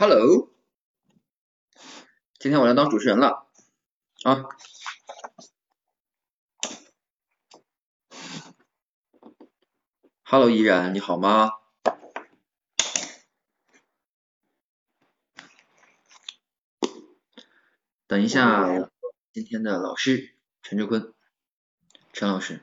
Hello，今天我来当主持人了啊。Hello，依然你好吗？等一下，今天的老师陈志坤，陈老师。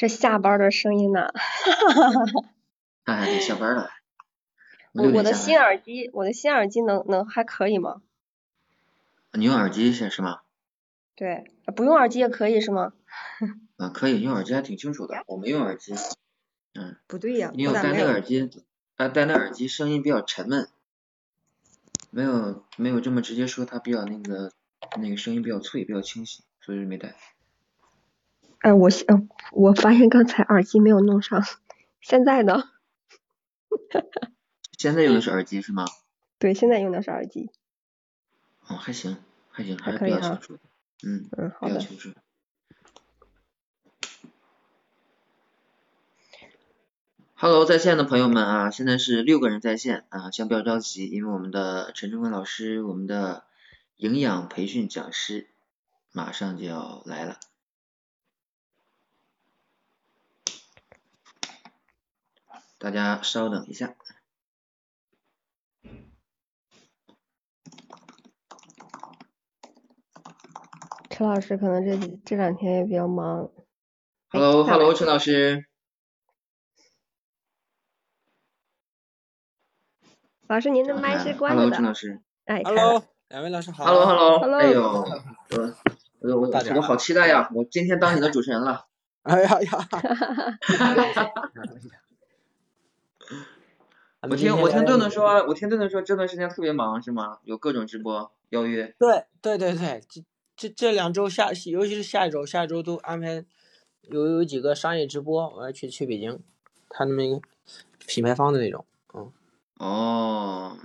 这下班的声音呢？哎，下班了。我我的新耳机，我的新耳机能能还可以吗？你用耳机是是吗？对，不用耳机也可以是吗？啊，可以用耳机还挺清楚的，我没用耳机。嗯。不对呀。你有戴那个耳机，啊戴那耳机声音比较沉闷，没有没有这么直接说，它比较那个那个声音比较脆，比较清晰，所以没戴。哎，我嗯，我发现刚才耳机没有弄上，现在呢？现在用的是耳机是吗？对，现在用的是耳机。哦，还行，还行，还是比较清楚的。嗯嗯，好的。比较清楚。Hello，在线的朋友们啊，现在是六个人在线啊，先不要着急，因为我们的陈忠坤老师，我们的营养培训讲师马上就要来了。大家稍等一下。陈老师可能这这两天也比较忙。Hello，Hello，陈老师。老师，您的麦是关着的。Hello，陈老师。哎，Hello，两位老师好。Hello，Hello。哎呦，我我我我好期待呀！我今天当你的主持人了。哎呀呀！我听我听顿顿说，我听顿顿说这段时间特别忙是吗？有各种直播邀约。对对对对，这这这两周下，尤其是下一周，下一周都安排有有几个商业直播，我要去去北京，他那个品牌方的那种，嗯。哦，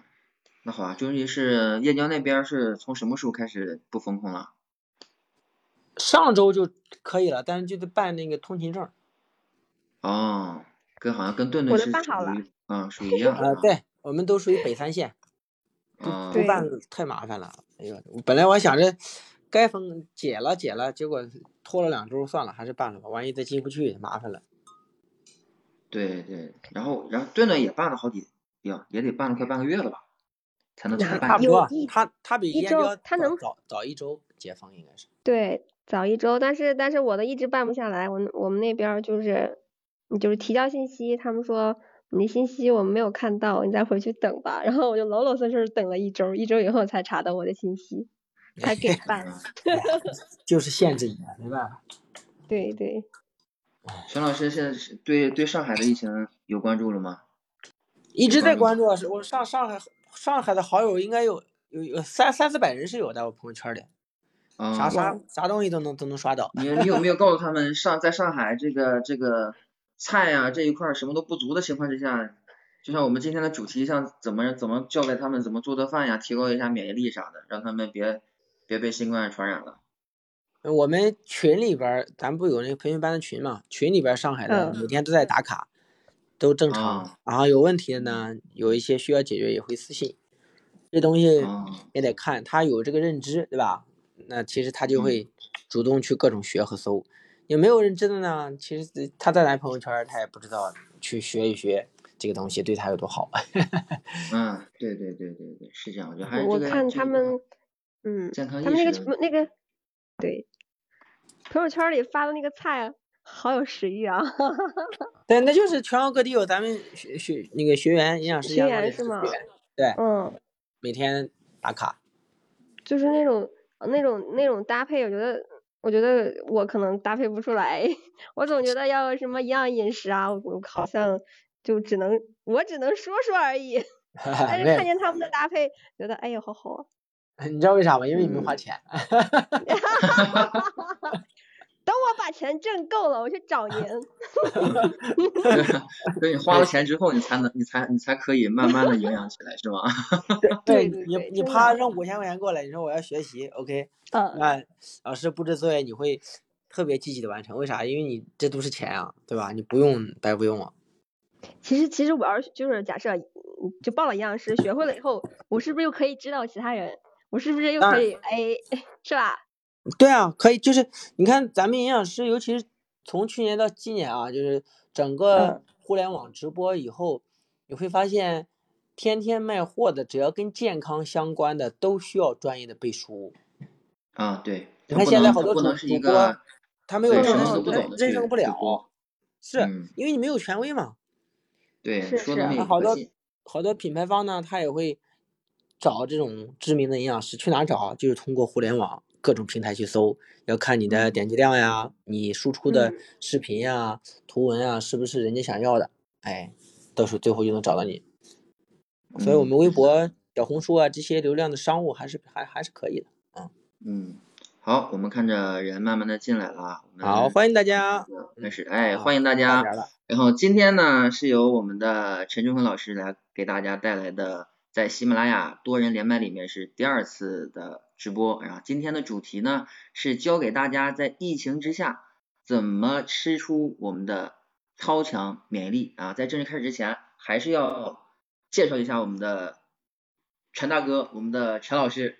那好啊，就是是燕郊那边是从什么时候开始不封控了？上周就可以了，但是就得办那个通行证。哦，跟好像跟顿顿是属于。啊，属于一样。呃，对，我们都属于北三线，不不办太麻烦了。哎呦，本来我想着该封解了解了，结果拖了两周，算了，还是办了吧。万一再进不去，麻烦了。对对，然后然后顿顿也办了好几，呀，也得办了快半个月了吧，才能办。差不多，他他比燕郊他能早早一周解封，应该是。对，早一周，但是但是我的一直办不下来，我我们那边就是就是提交信息，他们说。你信息我们没有看到，你再回去等吧。然后我就老老实实等了一周，一周以后才查到我的信息，才给办。就是限制你，没办法。对对。陈老师现在是对对上海的疫情有关注了吗？一直在关注，是我上上海上海的好友应该有有有三三四百人是有的我朋友圈里，啥啥啥东西都能都能刷到。你你有没有告诉他们上在上海这个这个？菜呀这一块什么都不足的情况之下，就像我们今天的主题，像怎么怎么教给他们怎么做的饭呀，提高一下免疫力啥的，让他们别别被新冠传染了。我们群里边，咱不有那个培训班的群嘛？群里边上海的每天都在打卡，都正常。然后有问题的呢，有一些需要解决也会私信。这东西也得看他有这个认知，对吧？那其实他就会主动去各种学和搜。有没有认真的呢？其实他在来朋友圈，他也不知道去学一学这个东西对他有多好。嗯，对对对对对，是这样。我觉得还是我看他们，嗯，他们那个那个，对，朋友圈里发的那个菜，好有食欲啊。对，那就是全国各地有咱们学学那个学员营养师学员是吗？对，嗯，每天打卡。就是那种那种那种搭配，我觉得。我觉得我可能搭配不出来，我总觉得要什么营养饮食啊，我好像就只能我只能说说而已。但 是看见他们的搭配，觉得哎呀好好啊。你知道为啥吗？因为你没花钱。等我把钱挣够了，我去找 您。对，你花了钱之后，你才能，你才，你才可以慢慢的营养起来，是吗？对你，你啪扔五千块钱过来，你说我要学习，OK？嗯。那老师布置作业，你会特别积极的完成，为啥？因为你这都是钱啊，对吧？你不用白不用啊。其实，其实我要是就是假设，就报了营养师，学会了以后，我是不是又可以指导其他人？我是不是又可以哎，是吧？对啊，可以，就是你看咱们营养师，尤其是从去年到今年啊，就是整个互联网直播以后，你会发现，天天卖货的，只要跟健康相关的，都需要专业的背书。啊，对。你看现在好多主主播，他没有认认证不了，是因为你没有权威嘛。对，是的好多好多品牌方呢，他也会找这种知名的营养师，去哪找？就是通过互联网。各种平台去搜，要看你的点击量呀，你输出的视频呀、图文啊，是不是人家想要的？哎，到时候最后就能找到你。所以，我们微博、小红书啊这些流量的商务还是还还是可以的啊。嗯，好，我们看着人慢慢的进来了，好，欢迎大家。开始，哎，欢迎大家。然后今天呢，是由我们的陈志坤老师来给大家带来的。在喜马拉雅多人连麦里面是第二次的直播，然后今天的主题呢是教给大家在疫情之下怎么吃出我们的超强免疫力啊！在正式开始之前，还是要介绍一下我们的陈大哥，我们的陈老师。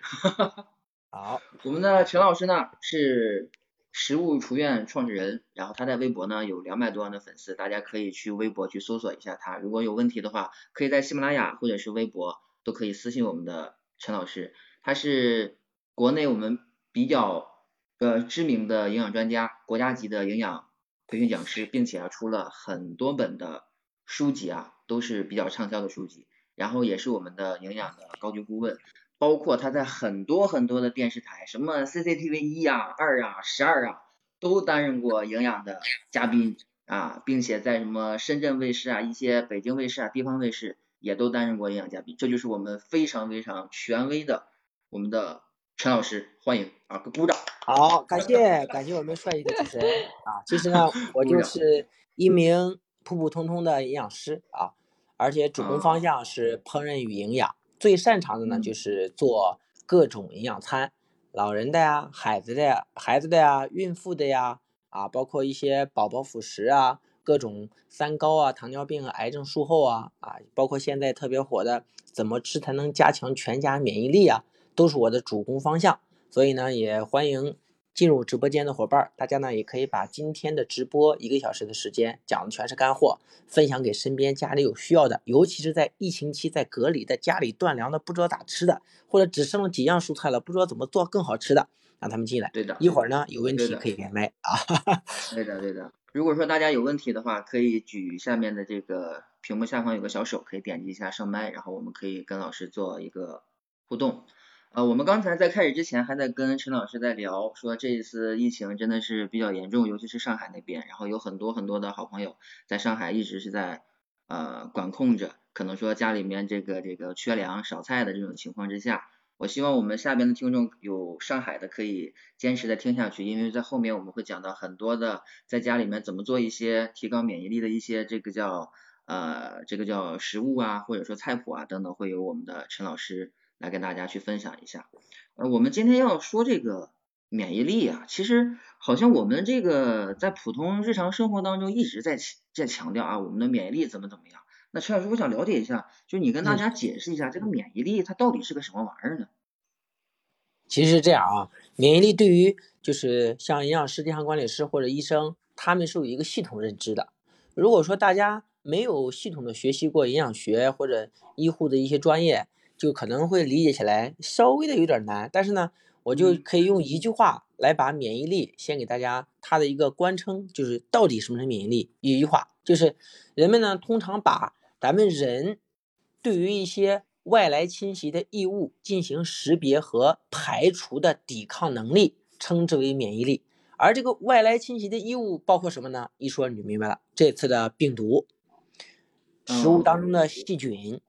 好，我们的陈老师呢是。食物厨院创始人，然后他在微博呢有两百多万的粉丝，大家可以去微博去搜索一下他。如果有问题的话，可以在喜马拉雅或者是微博都可以私信我们的陈老师。他是国内我们比较呃知名的营养专家，国家级的营养培训讲师，并且啊出了很多本的书籍啊，都是比较畅销的书籍。然后也是我们的营养的高级顾问。包括他在很多很多的电视台，什么 CCTV 一啊、二啊、十二啊，都担任过营养的嘉宾啊，并且在什么深圳卫视啊、一些北京卫视啊、地方卫视也都担任过营养嘉宾。这就是我们非常非常权威的我们的陈老师，欢迎啊，鼓掌。好，感谢感谢我们帅气的主持人啊。其实呢，我就是一名普普通通的营养师啊，而且主攻方向是烹饪与营养。最擅长的呢，就是做各种营养餐，老人的呀、孩子的呀、孩子的呀、孕妇的呀，啊，包括一些宝宝辅食啊，各种三高啊、糖尿病啊、癌症术后啊，啊，包括现在特别火的怎么吃才能加强全家免疫力啊，都是我的主攻方向。所以呢，也欢迎。进入直播间的伙伴，大家呢也可以把今天的直播一个小时的时间讲的全是干货，分享给身边家里有需要的，尤其是在疫情期在隔离的家里断粮的不知道咋吃的，或者只剩了几样蔬菜了不知道怎么做更好吃的，让他们进来。对的，一会儿呢有问题可以连麦啊。对的对的，如果说大家有问题的话，可以举下面的这个屏幕下方有个小手，可以点击一下上麦，然后我们可以跟老师做一个互动。呃，我们刚才在开始之前还在跟陈老师在聊，说这一次疫情真的是比较严重，尤其是上海那边，然后有很多很多的好朋友在上海一直是在呃管控着，可能说家里面这个这个缺粮少菜的这种情况之下，我希望我们下边的听众有上海的可以坚持的听下去，因为在后面我们会讲到很多的在家里面怎么做一些提高免疫力的一些这个叫呃这个叫食物啊，或者说菜谱啊等等，会有我们的陈老师。来跟大家去分享一下，呃，我们今天要说这个免疫力啊，其实好像我们这个在普通日常生活当中一直在在强调啊，我们的免疫力怎么怎么样。那陈老师，我想了解一下，就你跟大家解释一下这个免疫力它到底是个什么玩意儿呢？其实是这样啊，免疫力对于就是像营养师、健康管理师或者医生，他们是有一个系统认知的。如果说大家没有系统的学习过营养学或者医护的一些专业，就可能会理解起来稍微的有点难，但是呢，我就可以用一句话来把免疫力先给大家它的一个官称，就是到底什么是免疫力？一句话就是，人们呢通常把咱们人对于一些外来侵袭的异物进行识别和排除的抵抗能力称之为免疫力。而这个外来侵袭的异物包括什么呢？一说你就明白了，这次的病毒，食物当中的细菌。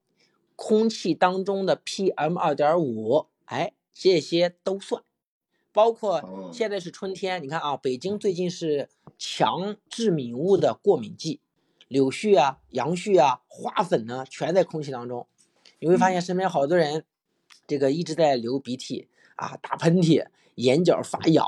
空气当中的 PM 二点五，哎，这些都算。包括现在是春天，你看啊，北京最近是强致敏物的过敏季，柳絮啊、杨絮啊、花粉呢，全在空气当中。你会发现身边好多人，这个一直在流鼻涕啊、打喷嚏、眼角发痒，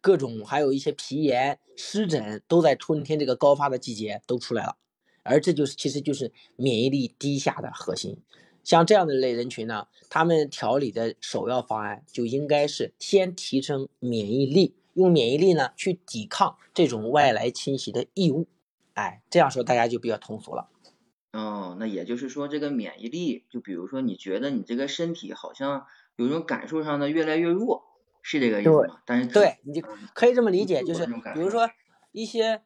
各种还有一些皮炎、湿疹，都在春天这个高发的季节都出来了。而这就是其实就是免疫力低下的核心。像这样的类人群呢，他们调理的首要方案就应该是先提升免疫力，用免疫力呢去抵抗这种外来侵袭的异物。哎，这样说大家就比较通俗了。哦，那也就是说，这个免疫力，就比如说你觉得你这个身体好像有种感受上的越来越弱，是这个意思吗？但是对，你就可以这么理解，就是比如说一些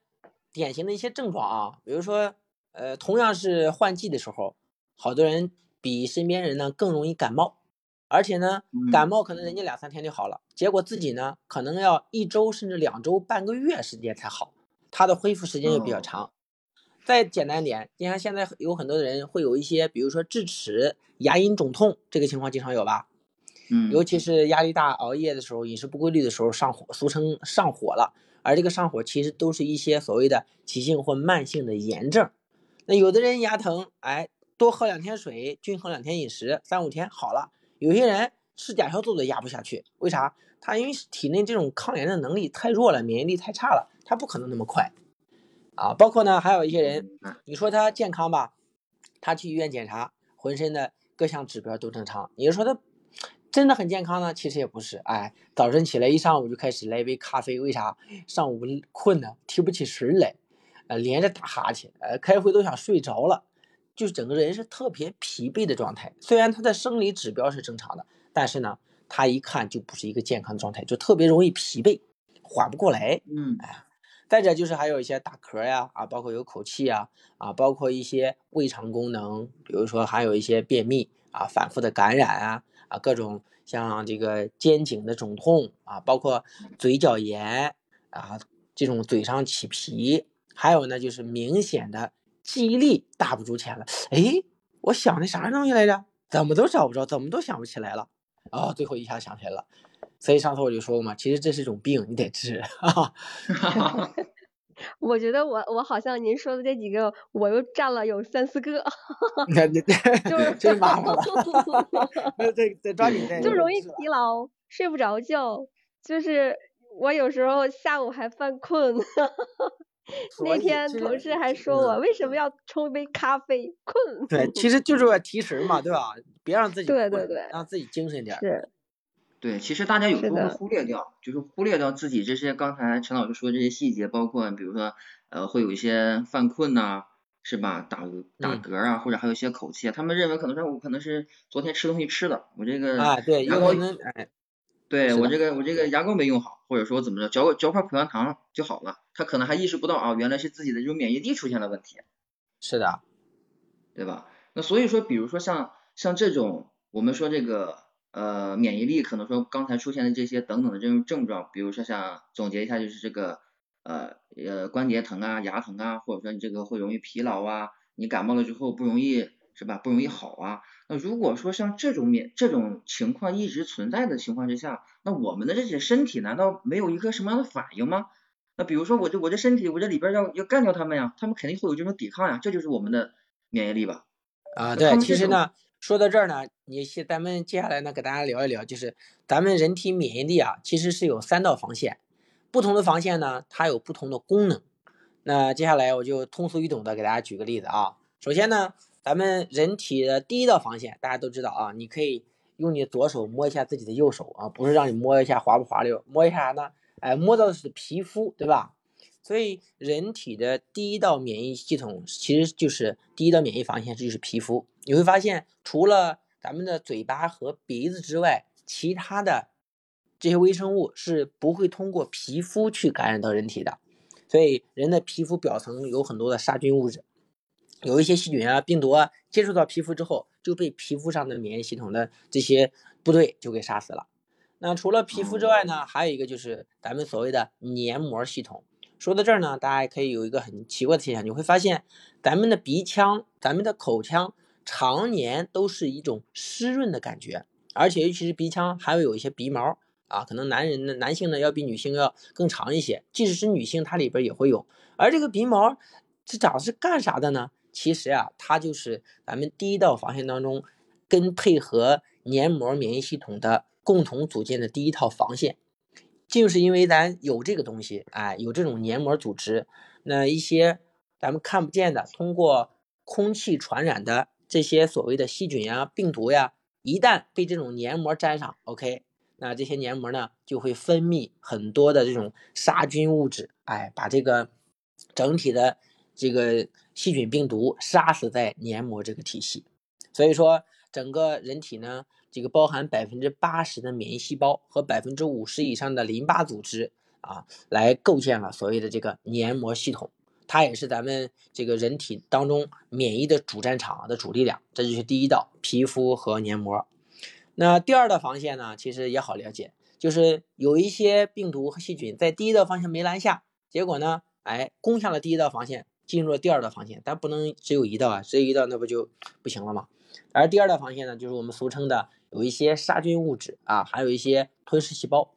典型的一些症状啊，比如说呃，同样是换季的时候，好多人。比身边人呢更容易感冒，而且呢，感冒可能人家两三天就好了，结果自己呢可能要一周甚至两周、半个月时间才好，他的恢复时间又比较长。再简单点，你看现在有很多的人会有一些，比如说智齿、牙龈肿痛，这个情况经常有吧？嗯，尤其是压力大、熬夜的时候、饮食不规律的时候上火，俗称上火了。而这个上火其实都是一些所谓的急性或慢性的炎症。那有的人牙疼，哎。多喝两天水，均衡两天饮食，三五天好了。有些人吃甲硝唑都压不下去，为啥？他因为体内这种抗炎的能力太弱了，免疫力太差了，他不可能那么快啊。包括呢，还有一些人，你说他健康吧，他去医院检查，浑身的各项指标都正常。你说他真的很健康呢？其实也不是。哎，早晨起来一上午就开始来一杯咖啡，为啥？上午困呢，提不起神来，呃，连着打哈欠，呃，开会都想睡着了。就是整个人是特别疲惫的状态，虽然他的生理指标是正常的，但是呢，他一看就不是一个健康的状态，就特别容易疲惫，缓不过来。嗯，哎，再者就是还有一些打嗝呀，啊，包括有口气啊，啊，包括一些胃肠功能，比如说还有一些便秘啊，反复的感染啊，啊，各种像这个肩颈的肿痛啊，包括嘴角炎啊，这种嘴上起皮，还有呢就是明显的。记忆力大不如前了，哎，我想的啥东西来着？怎么都找不着，怎么都想不起来了。哦，最后一下想起来了。所以上次我就说过嘛，其实这是一种病，你得治。我觉得我我好像您说的这几个，我又占了有三四个。就是真麻烦了。那再再抓紧就容易疲劳，睡不着觉，就是我有时候下午还犯困。那天同事还说我为什么要冲一杯咖啡？困。对，其实就是为提神嘛，对吧？别让自己对对对，让自己精神点。是。对，其实大家有时候会忽略掉，就是忽略掉自己这些刚才陈老师说的这些细节，包括比如说呃会有一些犯困呐，是吧？打打嗝啊，或者还有一些口气，他们认为可能说我可能是昨天吃东西吃的，我这个啊对，牙膏哎。对我这个我这个牙膏没用好，或者说怎么着，嚼嚼块口香糖就好了，他可能还意识不到啊，原来是自己的这种免疫力出现了问题。是的，对吧？那所以说，比如说像像这种，我们说这个呃免疫力可能说刚才出现的这些等等的这种症状，比如说像总结一下就是这个呃呃关节疼啊、牙疼啊，或者说你这个会容易疲劳啊，你感冒了之后不容易是吧？不容易好啊。那如果说像这种免这种情况一直存在的情况之下，那我们的这些身体难道没有一个什么样的反应吗？那比如说我这我这身体我这里边要要干掉他们呀，他们肯定会有这种抵抗呀，这就是我们的免疫力吧？啊，对，其实呢，说到这儿呢，你先咱们接下来呢给大家聊一聊，就是咱们人体免疫力啊，其实是有三道防线，不同的防线呢，它有不同的功能。那接下来我就通俗易懂的给大家举个例子啊，首先呢。咱们人体的第一道防线，大家都知道啊，你可以用你左手摸一下自己的右手啊，不是让你摸一下滑不滑溜，摸一下啥呢？哎，摸到的是皮肤，对吧？所以人体的第一道免疫系统其实就是第一道免疫防线，这就是皮肤。你会发现，除了咱们的嘴巴和鼻子之外，其他的这些微生物是不会通过皮肤去感染到人体的。所以人的皮肤表层有很多的杀菌物质。有一些细菌啊、病毒啊，接触到皮肤之后，就被皮肤上的免疫系统的这些部队就给杀死了。那除了皮肤之外呢，还有一个就是咱们所谓的黏膜系统。说到这儿呢，大家可以有一个很奇怪的现象，你会发现咱们的鼻腔、咱们的口腔常年都是一种湿润的感觉，而且尤其是鼻腔还会有一些鼻毛，啊，可能男人呢，男性呢要比女性要更长一些，即使是女性，它里边也会有。而这个鼻毛，这长是干啥的呢？其实啊，它就是咱们第一道防线当中，跟配合黏膜免疫系统的共同组建的第一套防线。就是因为咱有这个东西，哎，有这种黏膜组织，那一些咱们看不见的，通过空气传染的这些所谓的细菌呀、病毒呀，一旦被这种黏膜粘上，OK。那这些黏膜呢，就会分泌很多的这种杀菌物质，哎，把这个整体的这个细菌病毒杀死在黏膜这个体系。所以说，整个人体呢，这个包含百分之八十的免疫细胞和百分之五十以上的淋巴组织啊，来构建了所谓的这个黏膜系统。它也是咱们这个人体当中免疫的主战场的主力量。这就是第一道皮肤和黏膜。那第二道防线呢，其实也好了解，就是有一些病毒和细菌在第一道防线没拦下，结果呢，哎，攻下了第一道防线，进入了第二道防线，但不能只有一道啊，只有一道那不就不行了吗？而第二道防线呢，就是我们俗称的有一些杀菌物质啊，还有一些吞噬细胞，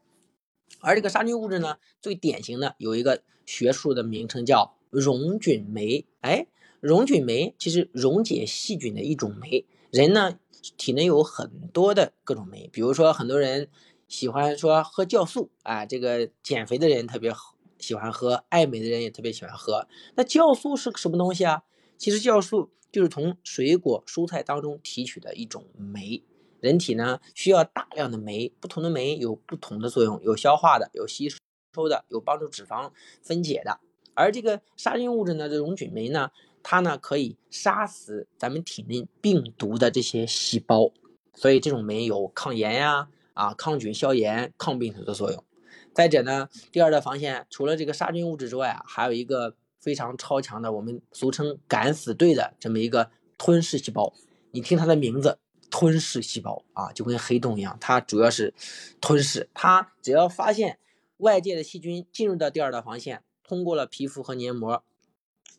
而这个杀菌物质呢，最典型的有一个学术的名称叫溶菌酶，哎，溶菌酶其实溶解细菌的一种酶，人呢。体内有很多的各种酶，比如说很多人喜欢说喝酵素啊，这个减肥的人特别喜欢喝，爱美的人也特别喜欢喝。那酵素是个什么东西啊？其实酵素就是从水果、蔬菜当中提取的一种酶。人体呢需要大量的酶，不同的酶有不同的作用，有消化的，有吸收的，有帮助脂肪分解的。而这个杀菌物质呢，这溶菌酶呢？它呢可以杀死咱们体内病毒的这些细胞，所以这种酶有抗炎呀、啊抗菌消炎、抗病毒的作用。再者呢，第二道防线除了这个杀菌物质之外啊，还有一个非常超强的，我们俗称敢死队的这么一个吞噬细胞。你听它的名字，吞噬细胞啊，就跟黑洞一样，它主要是吞噬。它只要发现外界的细菌进入到第二道防线，通过了皮肤和黏膜。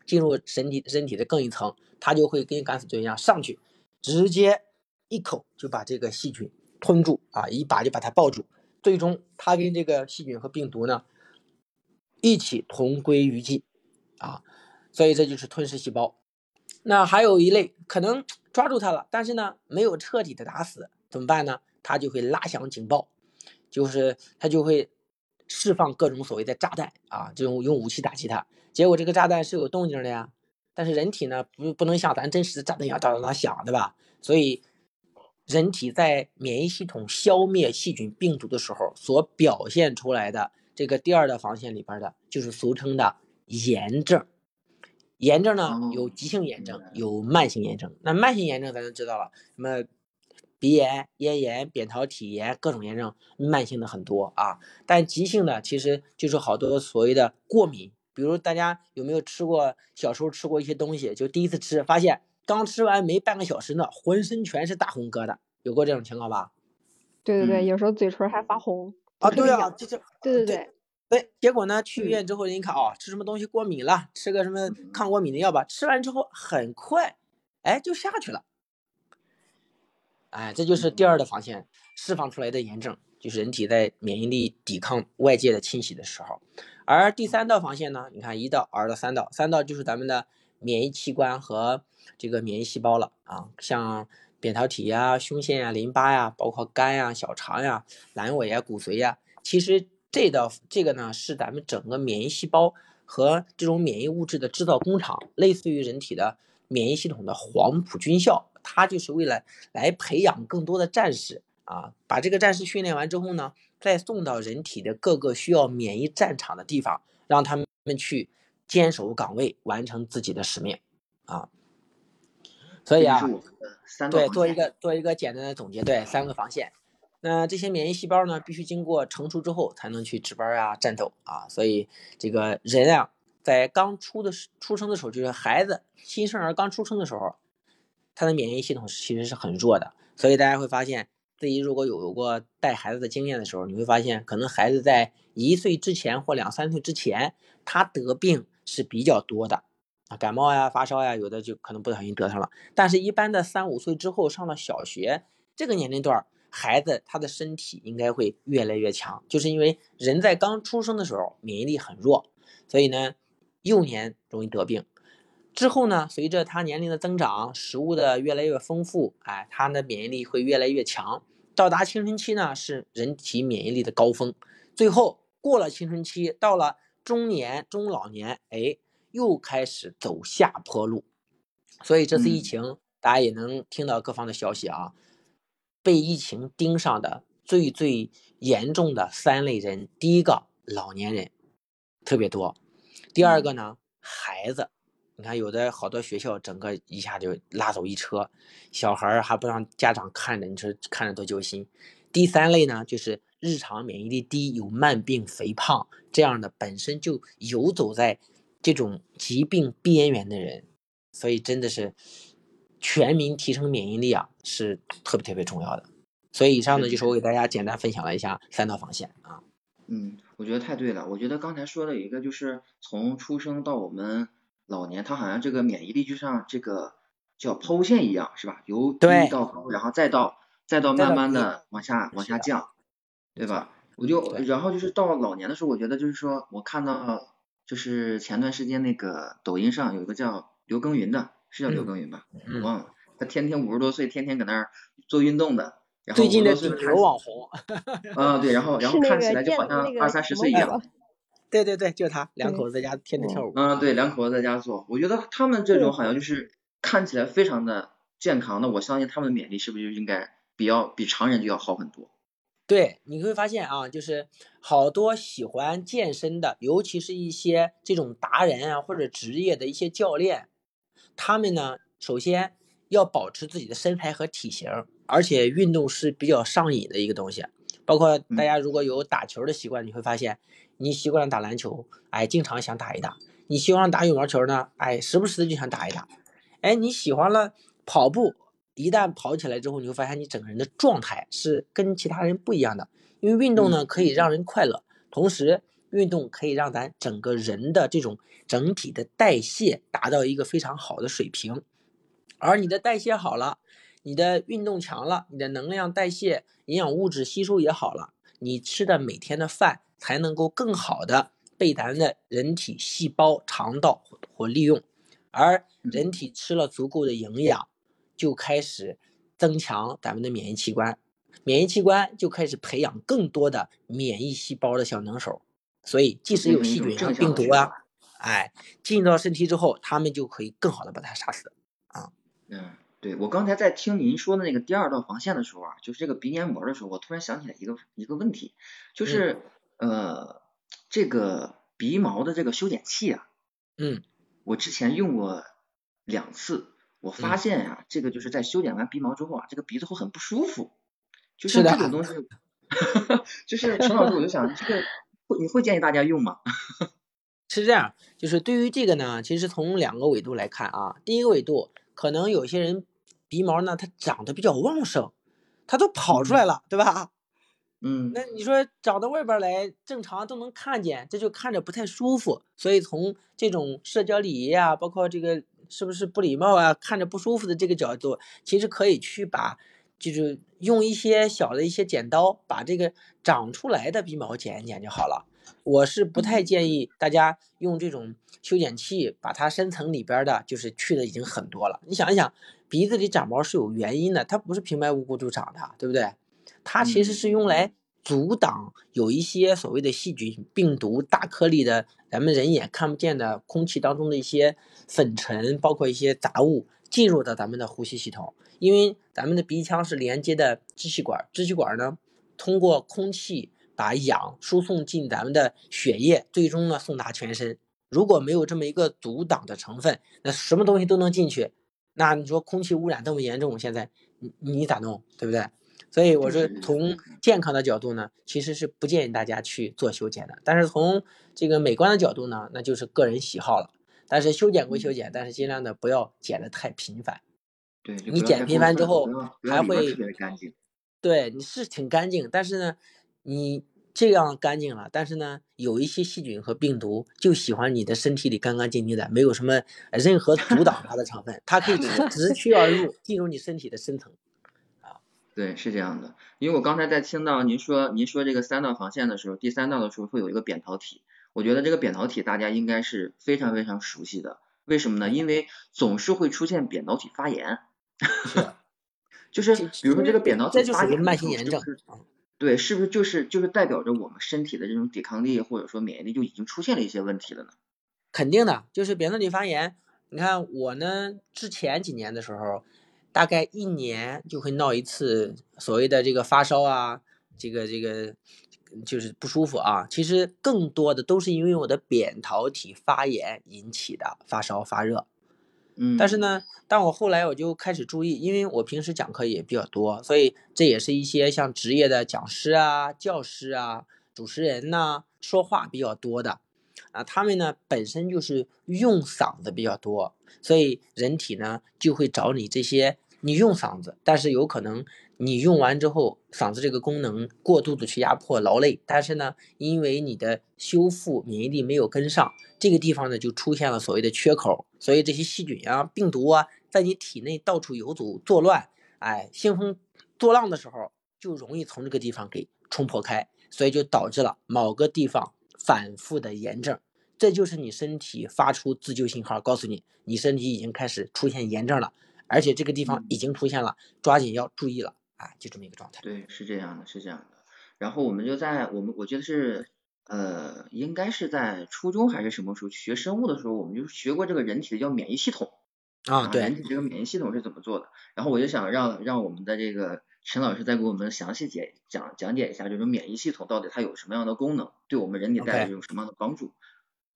进入身体身体的更一层，它就会跟敢死队一样上去，直接一口就把这个细菌吞住啊，一把就把它抱住，最终它跟这个细菌和病毒呢一起同归于尽啊，所以这就是吞噬细胞。那还有一类可能抓住它了，但是呢没有彻底的打死，怎么办呢？它就会拉响警报，就是它就会释放各种所谓的炸弹啊，这种用武器打击它。结果这个炸弹是有动静的呀，但是人体呢不不能像咱真实的炸弹一样哒哒哒响，对吧？所以人体在免疫系统消灭细菌病毒的时候所表现出来的这个第二道防线里边的，就是俗称的炎症。炎症呢有急性炎症，有慢性炎症。那慢性炎症咱就知道了，什么鼻炎、咽炎、扁桃体炎，各种炎症，慢性的很多啊。但急性的其实就是好多所谓的过敏。比如大家有没有吃过小时候吃过一些东西，就第一次吃发现刚吃完没半个小时呢，浑身全是大红疙瘩，有过这种情况吧？对对对，有时候嘴唇还发红啊，对啊，就是对对对对。结果呢，去医院之后人一看哦，吃什么东西过敏了，吃个什么抗过敏的药吧，吃完之后很快，哎，就下去了。哎，这就是第二的防线释放出来的炎症，就是人体在免疫力抵抗外界的侵袭的时候。而第三道防线呢？你看一道、二道、三道，三道就是咱们的免疫器官和这个免疫细胞了啊，像扁桃体呀、胸腺呀、淋巴呀，包括肝呀、小肠呀、阑尾呀、骨髓呀。其实这道这个呢，是咱们整个免疫细胞和这种免疫物质的制造工厂，类似于人体的免疫系统的黄埔军校，它就是为了来培养更多的战士啊，把这个战士训练完之后呢。再送到人体的各个需要免疫战场的地方，让他们去坚守岗位，完成自己的使命啊。所以啊，对，做一个做一个简单的总结，对，三个防线。那这些免疫细胞呢，必须经过成熟之后才能去值班啊、战斗啊。所以这个人啊，在刚出的出生的时候，就是孩子新生儿刚出生的时候，他的免疫系统其实是很弱的。所以大家会发现。自己如果有过带孩子的经验的时候，你会发现，可能孩子在一岁之前或两三岁之前，他得病是比较多的啊，感冒呀、发烧呀，有的就可能不小心得上了。但是，一般的三五岁之后上了小学这个年龄段，孩子他的身体应该会越来越强，就是因为人在刚出生的时候免疫力很弱，所以呢，幼年容易得病。之后呢，随着他年龄的增长，食物的越来越丰富，哎，他的免疫力会越来越强。到达青春期呢，是人体免疫力的高峰。最后过了青春期，到了中年、中老年，哎，又开始走下坡路。所以这次疫情，大家也能听到各方的消息啊。被疫情盯上的最最严重的三类人，第一个老年人特别多，第二个呢孩子，你看有的好多学校整个一下就拉走一车，小孩还不让家长看着，你说看着多揪心。第三类呢就是日常免疫力低、有慢病、肥胖这样的，本身就游走在这种疾病边缘的人，所以真的是。全民提升免疫力啊，是特别特别重要的。所以以上呢，就是我给大家简单分享了一下三道防线啊。嗯，我觉得太对了。我觉得刚才说的有一个，就是从出生到我们老年，它好像这个免疫力就像这个叫抛物线一样，是吧？由低到高，然后再到再到慢慢的往下往下降，对吧？我就然后就是到老年的时候，我觉得就是说我看到就是前段时间那个抖音上有一个叫刘耕耘的。是叫刘耕耘吧？我忘了。他天天五十多岁，天天搁那儿做运动的。然后最近的顶流网红。啊，对，然后然后看起来就好像二三十岁一样。对对对，就他两口子在家天天跳舞。嗯，对，两口子在家做。我觉得他们这种好像就是看起来非常的健康，那我相信他们的免疫力是不是就应该比较比常人就要好很多？对，你会发现啊，就是好多喜欢健身的，尤其是一些这种达人啊或者职业的一些教练。他们呢，首先要保持自己的身材和体型，而且运动是比较上瘾的一个东西。包括大家如果有打球的习惯，你会发现，你习惯了打篮球，哎，经常想打一打；你喜欢打羽毛球呢，哎，时不时的就想打一打。哎，你喜欢了跑步，一旦跑起来之后，你会发现你整个人的状态是跟其他人不一样的。因为运动呢，可以让人快乐，同时。运动可以让咱整个人的这种整体的代谢达到一个非常好的水平，而你的代谢好了，你的运动强了，你的能量代谢、营养物质吸收也好了，你吃的每天的饭才能够更好的被咱的人体细胞、肠道或利用，而人体吃了足够的营养，就开始增强咱们的免疫器官，免疫器官就开始培养更多的免疫细胞的小能手。所以，即使有细菌、病毒啊，哎，进到身体之后，他们就可以更好的把它杀死啊。嗯，对我刚才在听您说的那个第二道防线的时候啊，就是这个鼻黏膜的时候，我突然想起来一个一个问题，就是呃，这个鼻毛的这个修剪器啊，嗯，我之前用过两次，我发现呀，这个就是在修剪完鼻毛之后啊，这个鼻子会很不舒服，就是这种东西 就是陈老师，我就想这个。你会建议大家用吗？是这样，就是对于这个呢，其实从两个维度来看啊。第一个维度，可能有些人鼻毛呢，它长得比较旺盛，它都跑出来了，对吧？嗯。那你说长到外边来，正常都能看见，这就看着不太舒服。所以从这种社交礼仪啊，包括这个是不是不礼貌啊，看着不舒服的这个角度，其实可以去把。就是用一些小的一些剪刀，把这个长出来的鼻毛剪一剪就好了。我是不太建议大家用这种修剪器把它深层里边的，就是去的已经很多了。你想一想，鼻子里长毛是有原因的，它不是平白无故就长的，对不对？它其实是用来阻挡有一些所谓的细菌、病毒、大颗粒的，咱们人眼看不见的空气当中的一些粉尘，包括一些杂物进入到咱们的呼吸系统。因为咱们的鼻腔是连接的支气管，支气管呢通过空气把氧输送进咱们的血液，最终呢送达全身。如果没有这么一个阻挡的成分，那什么东西都能进去。那你说空气污染这么严重，现在你你咋弄，对不对？所以我说从健康的角度呢，其实是不建议大家去做修剪的。但是从这个美观的角度呢，那就是个人喜好了。但是修剪归修剪，但是尽量的不要剪的太频繁。对你剪频繁之后还会，干净。对，你是挺干净，但是呢，你这样干净了，但是呢，有一些细菌和病毒就喜欢你的身体里干干净净的，没有什么任何阻挡它的成分，它可以直 直驱而入，进入你身体的深层。啊，对，是这样的。因为我刚才在听到您说您说这个三道防线的时候，第三道的时候会有一个扁桃体。我觉得这个扁桃体大家应该是非常非常熟悉的。为什么呢？因为总是会出现扁桃体发炎。就是比如说这个扁桃体发炎，慢性炎症。对，是不是就是就是代表着我们身体的这种抵抗力或者说免疫力就已经出现了一些问题了呢？肯定的，就是扁桃体发炎。你看我呢，之前几年的时候，大概一年就会闹一次所谓的这个发烧啊，这个这个就是不舒服啊。其实更多的都是因为我的扁桃体发炎引起的发烧发热。嗯，但是呢，但我后来我就开始注意，因为我平时讲课也比较多，所以这也是一些像职业的讲师啊、教师啊、主持人呐，说话比较多的。啊，他们呢本身就是用嗓子比较多，所以人体呢就会找你这些你用嗓子，但是有可能你用完之后，嗓子这个功能过度的去压迫劳累，但是呢，因为你的修复免疫力没有跟上，这个地方呢就出现了所谓的缺口，所以这些细菌啊、病毒啊在你体内到处游走作乱，哎，兴风作浪的时候就容易从这个地方给冲破开，所以就导致了某个地方。反复的炎症，这就是你身体发出自救信号，告诉你你身体已经开始出现炎症了，而且这个地方已经出现了，抓紧要注意了啊！就这么一个状态。对，是这样的，是这样的。然后我们就在我们，我觉得是呃，应该是在初中还是什么时候学生物的时候，我们就学过这个人体的叫免疫系统啊，对，人体这个免疫系统是怎么做的。然后我就想让让我们的这个。陈老师再给我们详细解讲讲解一下，这种免疫系统到底它有什么样的功能，对我们人体带来有什么样的帮助？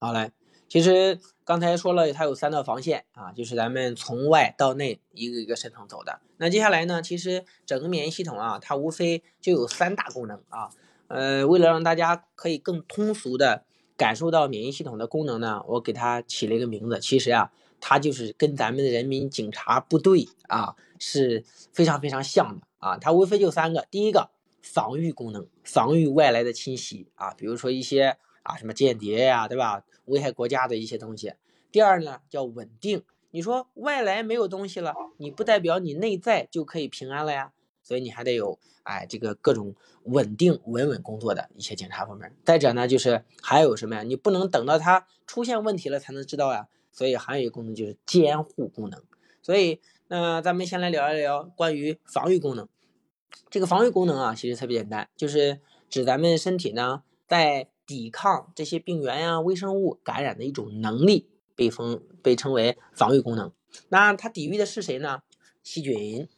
好嘞，其实刚才说了，它有三道防线啊，就是咱们从外到内一个一个渗透走的。那接下来呢，其实整个免疫系统啊，它无非就有三大功能啊。呃，为了让大家可以更通俗的感受到免疫系统的功能呢，我给它起了一个名字。其实啊，它就是跟咱们的人民警察部队啊是非常非常像的。啊，它无非就三个，第一个防御功能，防御外来的侵袭啊，比如说一些啊什么间谍呀，对吧？危害国家的一些东西。第二呢叫稳定，你说外来没有东西了，你不代表你内在就可以平安了呀，所以你还得有哎这个各种稳定稳稳工作的一些警察部门。再者呢就是还有什么呀？你不能等到它出现问题了才能知道呀，所以还有一个功能就是监护功能。所以。那咱们先来聊一聊关于防御功能。这个防御功能啊，其实特别简单，就是指咱们身体呢在抵抗这些病原呀、微生物感染的一种能力，被封被称为防御功能。那它抵御的是谁呢？细菌、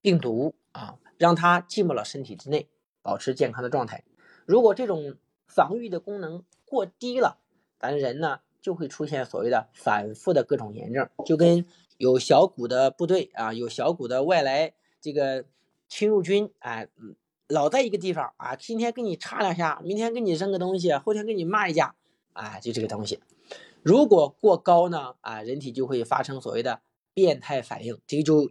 病毒啊，让它进不了身体之内，保持健康的状态。如果这种防御的功能过低了，咱人呢就会出现所谓的反复的各种炎症，就跟。有小股的部队啊，有小股的外来这个侵入军，哎，老在一个地方啊，今天给你插两下，明天给你扔个东西，后天给你骂一架，啊，就这个东西。如果过高呢，啊，人体就会发生所谓的变态反应，这个就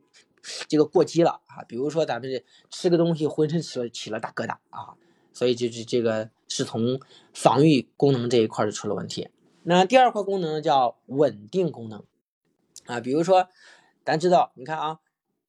这个过激了啊。比如说咱们吃个东西，浑身起了起了大疙瘩啊，所以就是这个是从防御功能这一块就出了问题。那第二块功能叫稳定功能。啊，比如说，咱知道，你看啊，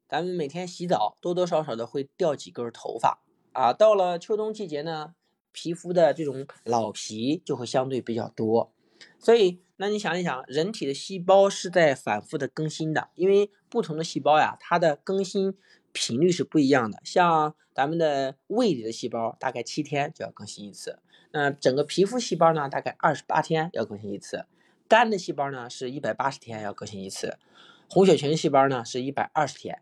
咱们每天洗澡多多少少的会掉几根头发啊。到了秋冬季节呢，皮肤的这种老皮就会相对比较多。所以，那你想一想，人体的细胞是在反复的更新的，因为不同的细胞呀，它的更新频率是不一样的。像咱们的胃里的细胞，大概七天就要更新一次。那整个皮肤细胞呢，大概二十八天要更新一次。肝的细胞呢是一百八十天要更新一次，红血球细胞呢是一百二十天，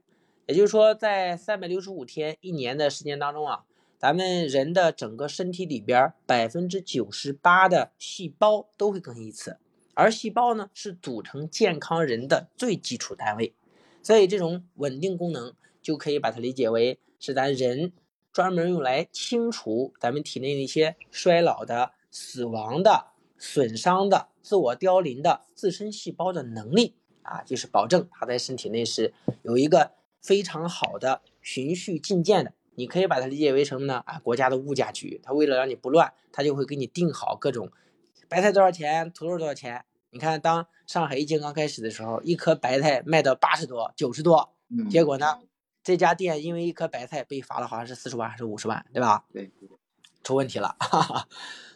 也就是说在三百六十五天一年的时间当中啊，咱们人的整个身体里边百分之九十八的细胞都会更新一次，而细胞呢是组成健康人的最基础单位，所以这种稳定功能就可以把它理解为是咱人专门用来清除咱们体内那些衰老的、死亡的。损伤的、自我凋零的自身细胞的能力啊，就是保证它在身体内是有一个非常好的循序渐进渐的。你可以把它理解为什么呢？啊，国家的物价局，它为了让你不乱，它就会给你定好各种白菜多少钱，土豆多少钱。你看，当上海疫情刚开始的时候，一颗白菜卖到八十多、九十多，结果呢，这家店因为一颗白菜被罚了，好像是四十万还是五十万，对吧？对，出问题了。哈哈。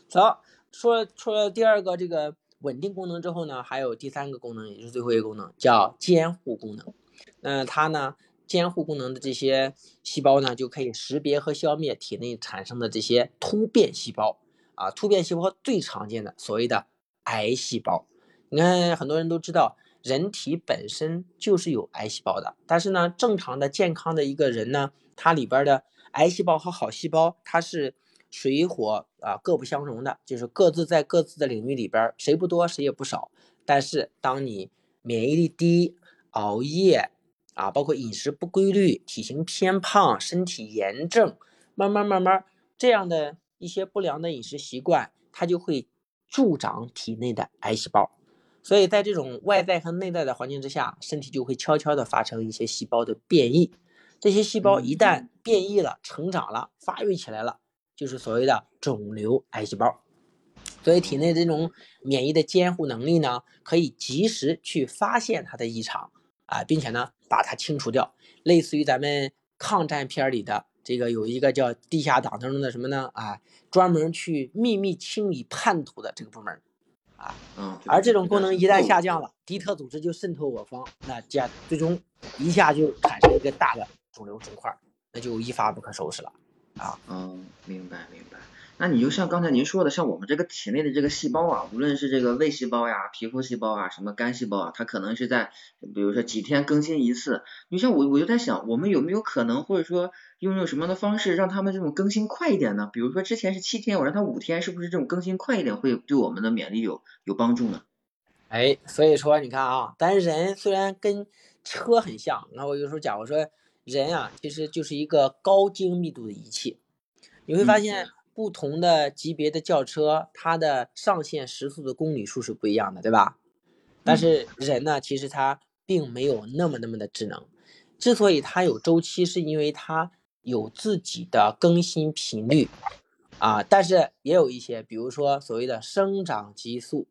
走，说说了第二个这个稳定功能之后呢，还有第三个功能，也就是最后一个功能，叫监护功能。那它呢，监护功能的这些细胞呢，就可以识别和消灭体内产生的这些突变细胞啊。突变细胞最常见的所谓的癌细胞。你看，很多人都知道。人体本身就是有癌细胞的，但是呢，正常的健康的一个人呢，它里边的癌细胞和好细胞，它是水火啊各不相容的，就是各自在各自的领域里边，谁不多谁也不少。但是当你免疫力低、熬夜啊，包括饮食不规律、体型偏胖、身体炎症，慢慢慢慢这样的一些不良的饮食习惯，它就会助长体内的癌细胞。所以在这种外在和内在的环境之下，身体就会悄悄地发生一些细胞的变异。这些细胞一旦变异了、成长了、发育起来了，就是所谓的肿瘤癌细胞。所以体内这种免疫的监护能力呢，可以及时去发现它的异常啊，并且呢把它清除掉。类似于咱们抗战片里的这个有一个叫地下党当中的什么呢？啊，专门去秘密清理叛徒的这个部门。啊，嗯，而这种功能一旦下降了，敌特组织就渗透我方，那这最终一下就产生一个大的肿瘤肿块，那就一发不可收拾了。啊，嗯，明白明白。那你就像刚才您说的，像我们这个体内的这个细胞啊，无论是这个胃细胞呀、皮肤细胞啊、什么肝细胞啊，它可能是在比如说几天更新一次。你像我，我就在想，我们有没有可能，或者说用用什么样的方式，让他们这种更新快一点呢？比如说之前是七天，我让它五天，是不是这种更新快一点会对我们的免疫力有有帮助呢？哎，所以说你看啊，咱人虽然跟车很像，那我有时候讲，我说人啊，其实就是一个高精密度的仪器，你会发现。不同的级别的轿车，它的上限时速的公里数是不一样的，对吧？但是人呢，其实他并没有那么那么的智能。之所以它有周期，是因为它有自己的更新频率啊。但是也有一些，比如说所谓的生长激素，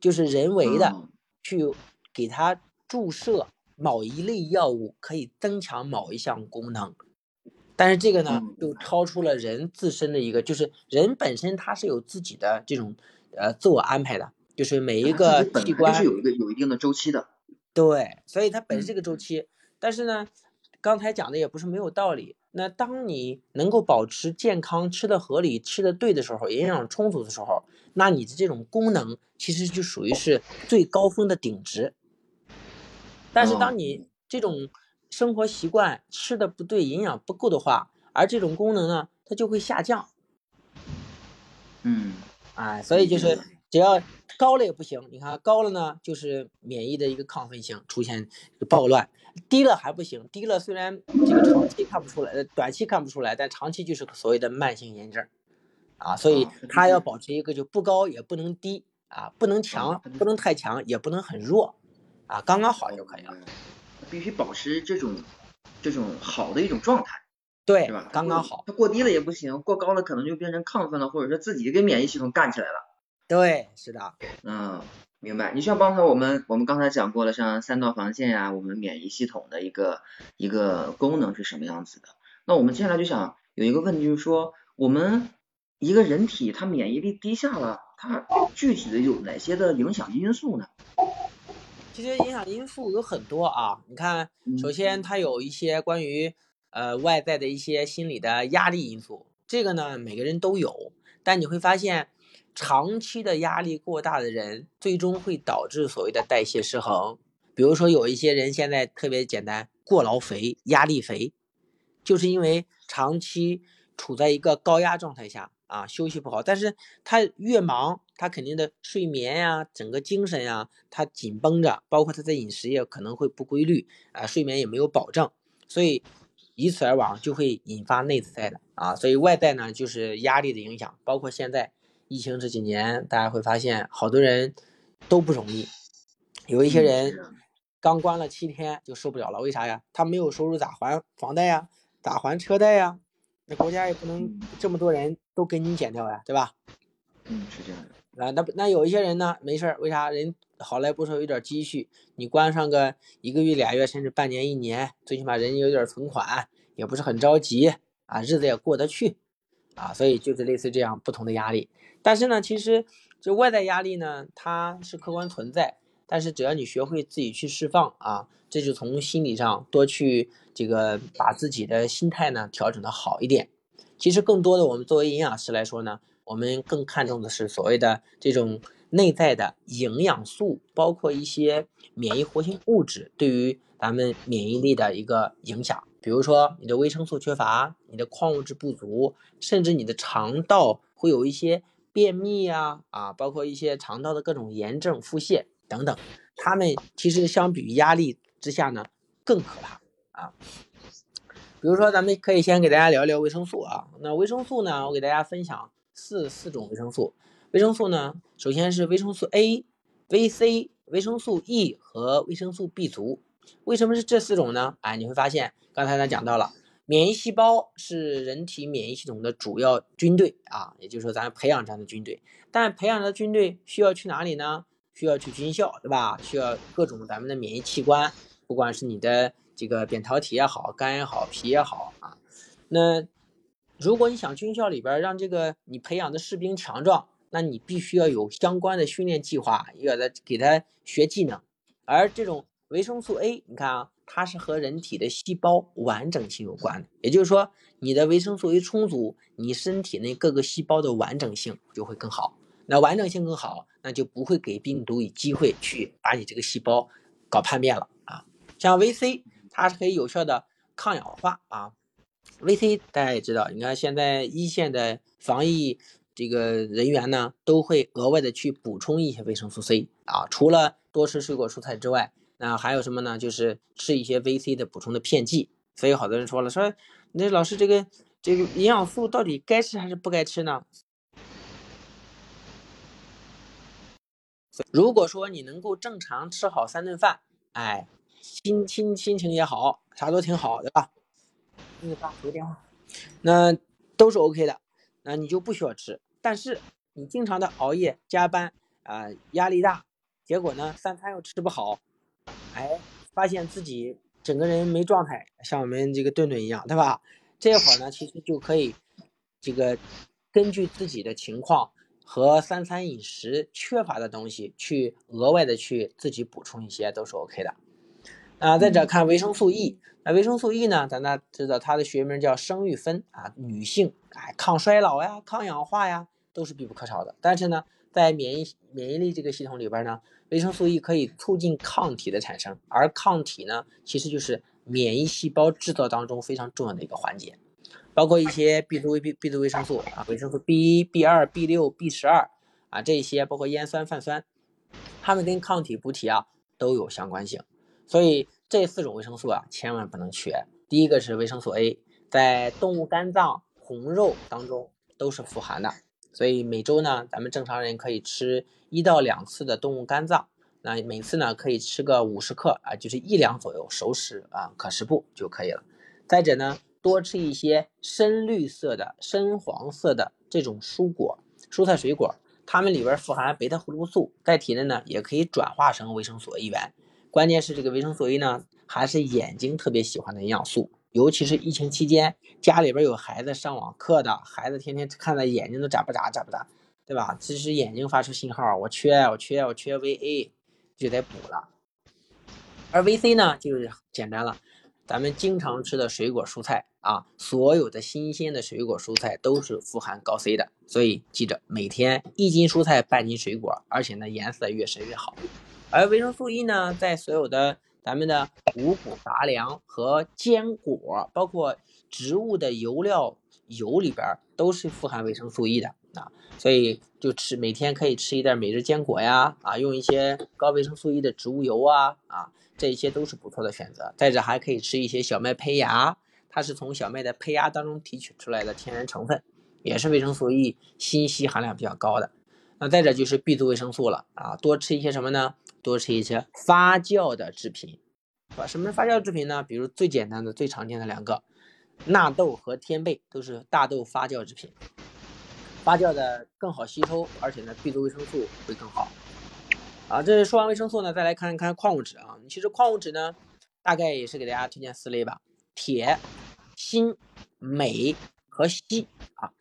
就是人为的去给它注射某一类药物，可以增强某一项功能。但是这个呢，就超出了人自身的一个，就是人本身他是有自己的这种呃自我安排的，就是每一个器官是有一个有一定的周期的。对，所以它本身这个周期。但是呢，刚才讲的也不是没有道理。那当你能够保持健康、吃的合理、吃的对的时候，营养充足的时候，那你的这种功能其实就属于是最高峰的顶值。但是当你这种。生活习惯吃的不对，营养不够的话，而这种功能呢，它就会下降。嗯，哎，所以就是只要高了也不行。你看高了呢，就是免疫的一个亢奋性出现暴乱；低了还不行，低了虽然这个长期看不出来，短期看不出来，但长期就是所谓的慢性炎症啊。所以它要保持一个就不高也不能低啊，不能强不能太强，也不能很弱啊，刚刚好就可以了。必须保持这种这种好的一种状态，对，是吧？刚刚好。它过低了也不行，过高了可能就变成亢奋了，或者说自己跟免疫系统干起来了。对，是的。嗯，明白。你像刚才我们我们刚才讲过了，像三道防线呀，我们免疫系统的一个一个功能是什么样子的？那我们接下来就想有一个问题，就是说我们一个人体它免疫力低下了，它具体的有哪些的影响因素呢？这些影响因素有很多啊，你看，首先它有一些关于呃外在的一些心理的压力因素，这个呢每个人都有，但你会发现，长期的压力过大的人，最终会导致所谓的代谢失衡。比如说有一些人现在特别简单，过劳肥、压力肥，就是因为长期处在一个高压状态下。啊，休息不好，但是他越忙，他肯定的睡眠呀，整个精神呀，他紧绷着，包括他的饮食也可能会不规律，啊，睡眠也没有保证，所以以此而往就会引发内在的啊，所以外在呢就是压力的影响，包括现在疫情这几年，大家会发现好多人都不容易，有一些人刚关了七天就受不了了，为啥呀？他没有收入咋还房贷呀？咋还车贷呀？那国家也不能这么多人都给你减掉呀，对吧？嗯，是这样的。啊，那那有一些人呢，没事儿，为啥人好赖不说有点积蓄，你关上个一个月、俩月，甚至半年、一年，最起码人有点存款，也不是很着急啊，日子也过得去啊，所以就是类似这样不同的压力。但是呢，其实这外在压力呢，它是客观存在，但是只要你学会自己去释放啊，这就从心理上多去这个把自己的心态呢调整的好一点。其实更多的，我们作为营养师来说呢。我们更看重的是所谓的这种内在的营养素，包括一些免疫活性物质对于咱们免疫力的一个影响。比如说你的维生素缺乏，你的矿物质不足，甚至你的肠道会有一些便秘啊啊，包括一些肠道的各种炎症、腹泻等等，它们其实相比于压力之下呢更可怕啊。比如说，咱们可以先给大家聊聊维生素啊。那维生素呢，我给大家分享。四四种维生素，维生素呢，首先是维生素 A、维 C、维生素 E 和维生素 B 族。为什么是这四种呢？哎，你会发现刚才咱讲到了，免疫细胞是人体免疫系统的主要军队啊，也就是说咱培养这样的军队。但培养的军队需要去哪里呢？需要去军校，对吧？需要各种咱们的免疫器官，不管是你的这个扁桃体也好，肝也好，脾也好啊，那。如果你想军校里边让这个你培养的士兵强壮，那你必须要有相关的训练计划，要他给他学技能。而这种维生素 A，你看啊，它是和人体的细胞完整性有关的。也就是说，你的维生素 A 充足，你身体内各个细胞的完整性就会更好。那完整性更好，那就不会给病毒以机会去把你这个细胞搞叛变了啊。像维 C，它是可以有效的抗氧化啊。VC 大家也知道，你看现在一线的防疫这个人员呢，都会额外的去补充一些维生素 C 啊。除了多吃水果蔬菜之外，那还有什么呢？就是吃一些 VC 的补充的片剂。所以好多人说了，说那老师这个这个营养素到底该吃还是不该吃呢？如果说你能够正常吃好三顿饭，哎，心心心情也好，啥都挺好，对吧？给你发个电话，那都是 OK 的，那你就不需要吃。但是你经常的熬夜加班啊，压力大，结果呢三餐又吃不好，哎，发现自己整个人没状态，像我们这个顿顿一样，对吧？这会儿呢，其实就可以这个根据自己的情况和三餐饮食缺乏的东西，去额外的去自己补充一些，都是 OK 的。啊，再者看维生素 E，那维生素 E 呢？咱大知道它的学名叫生育酚啊，女性哎，抗衰老呀、抗氧化呀，都是必不可少的。但是呢，在免疫免疫力这个系统里边呢，维生素 E 可以促进抗体的产生，而抗体呢，其实就是免疫细胞制造当中非常重要的一个环节，包括一些 B 族维 B B 族维生素啊，维生素 B 一、B 二、B 六、B 十二啊，这些包括烟酸、泛酸，它们跟抗体补体啊都有相关性。所以这四种维生素啊，千万不能缺。第一个是维生素 A，在动物肝脏、红肉当中都是富含的。所以每周呢，咱们正常人可以吃一到两次的动物肝脏，那每次呢可以吃个五十克啊，就是一两左右熟食啊，可食部就可以了。再者呢，多吃一些深绿色的、深黄色的这种蔬果、蔬菜水果，它们里边富含贝塔胡萝卜素，在体内呢也可以转化成维生素 A 元。关键是这个维生素 A 呢，还是眼睛特别喜欢的营养素，尤其是疫情期间，家里边有孩子上网课的，孩子天天看的眼睛都眨巴眨眨巴眨，对吧？其实眼睛发出信号，我缺，我缺，我缺 VA，就得补了。而 VC 呢，就是简单了，咱们经常吃的水果蔬菜啊，所有的新鲜的水果蔬菜都是富含高 C 的，所以记着每天一斤蔬菜半斤水果，而且呢颜色越深越好。而维生素 E 呢，在所有的咱们的五谷杂粮和坚果，包括植物的油料油里边，都是富含维生素 E 的啊。所以就吃每天可以吃一袋每日坚果呀，啊，用一些高维生素 E 的植物油啊，啊，这些都是不错的选择。再者还可以吃一些小麦胚芽，它是从小麦的胚芽当中提取出来的天然成分，也是维生素 E 锌硒含量比较高的。那再者就是 B 族维生素了啊，多吃一些什么呢？多吃一些发酵的制品，啊，什么是发酵制品呢？比如最简单的、最常见的两个，纳豆和天贝都是大豆发酵制品。发酵的更好吸收，而且呢，B 族维生素会更好。啊，这是说完维生素呢，再来看一看矿物质啊。其实矿物质呢，大概也是给大家推荐四类吧：铁、锌、镁和硒啊。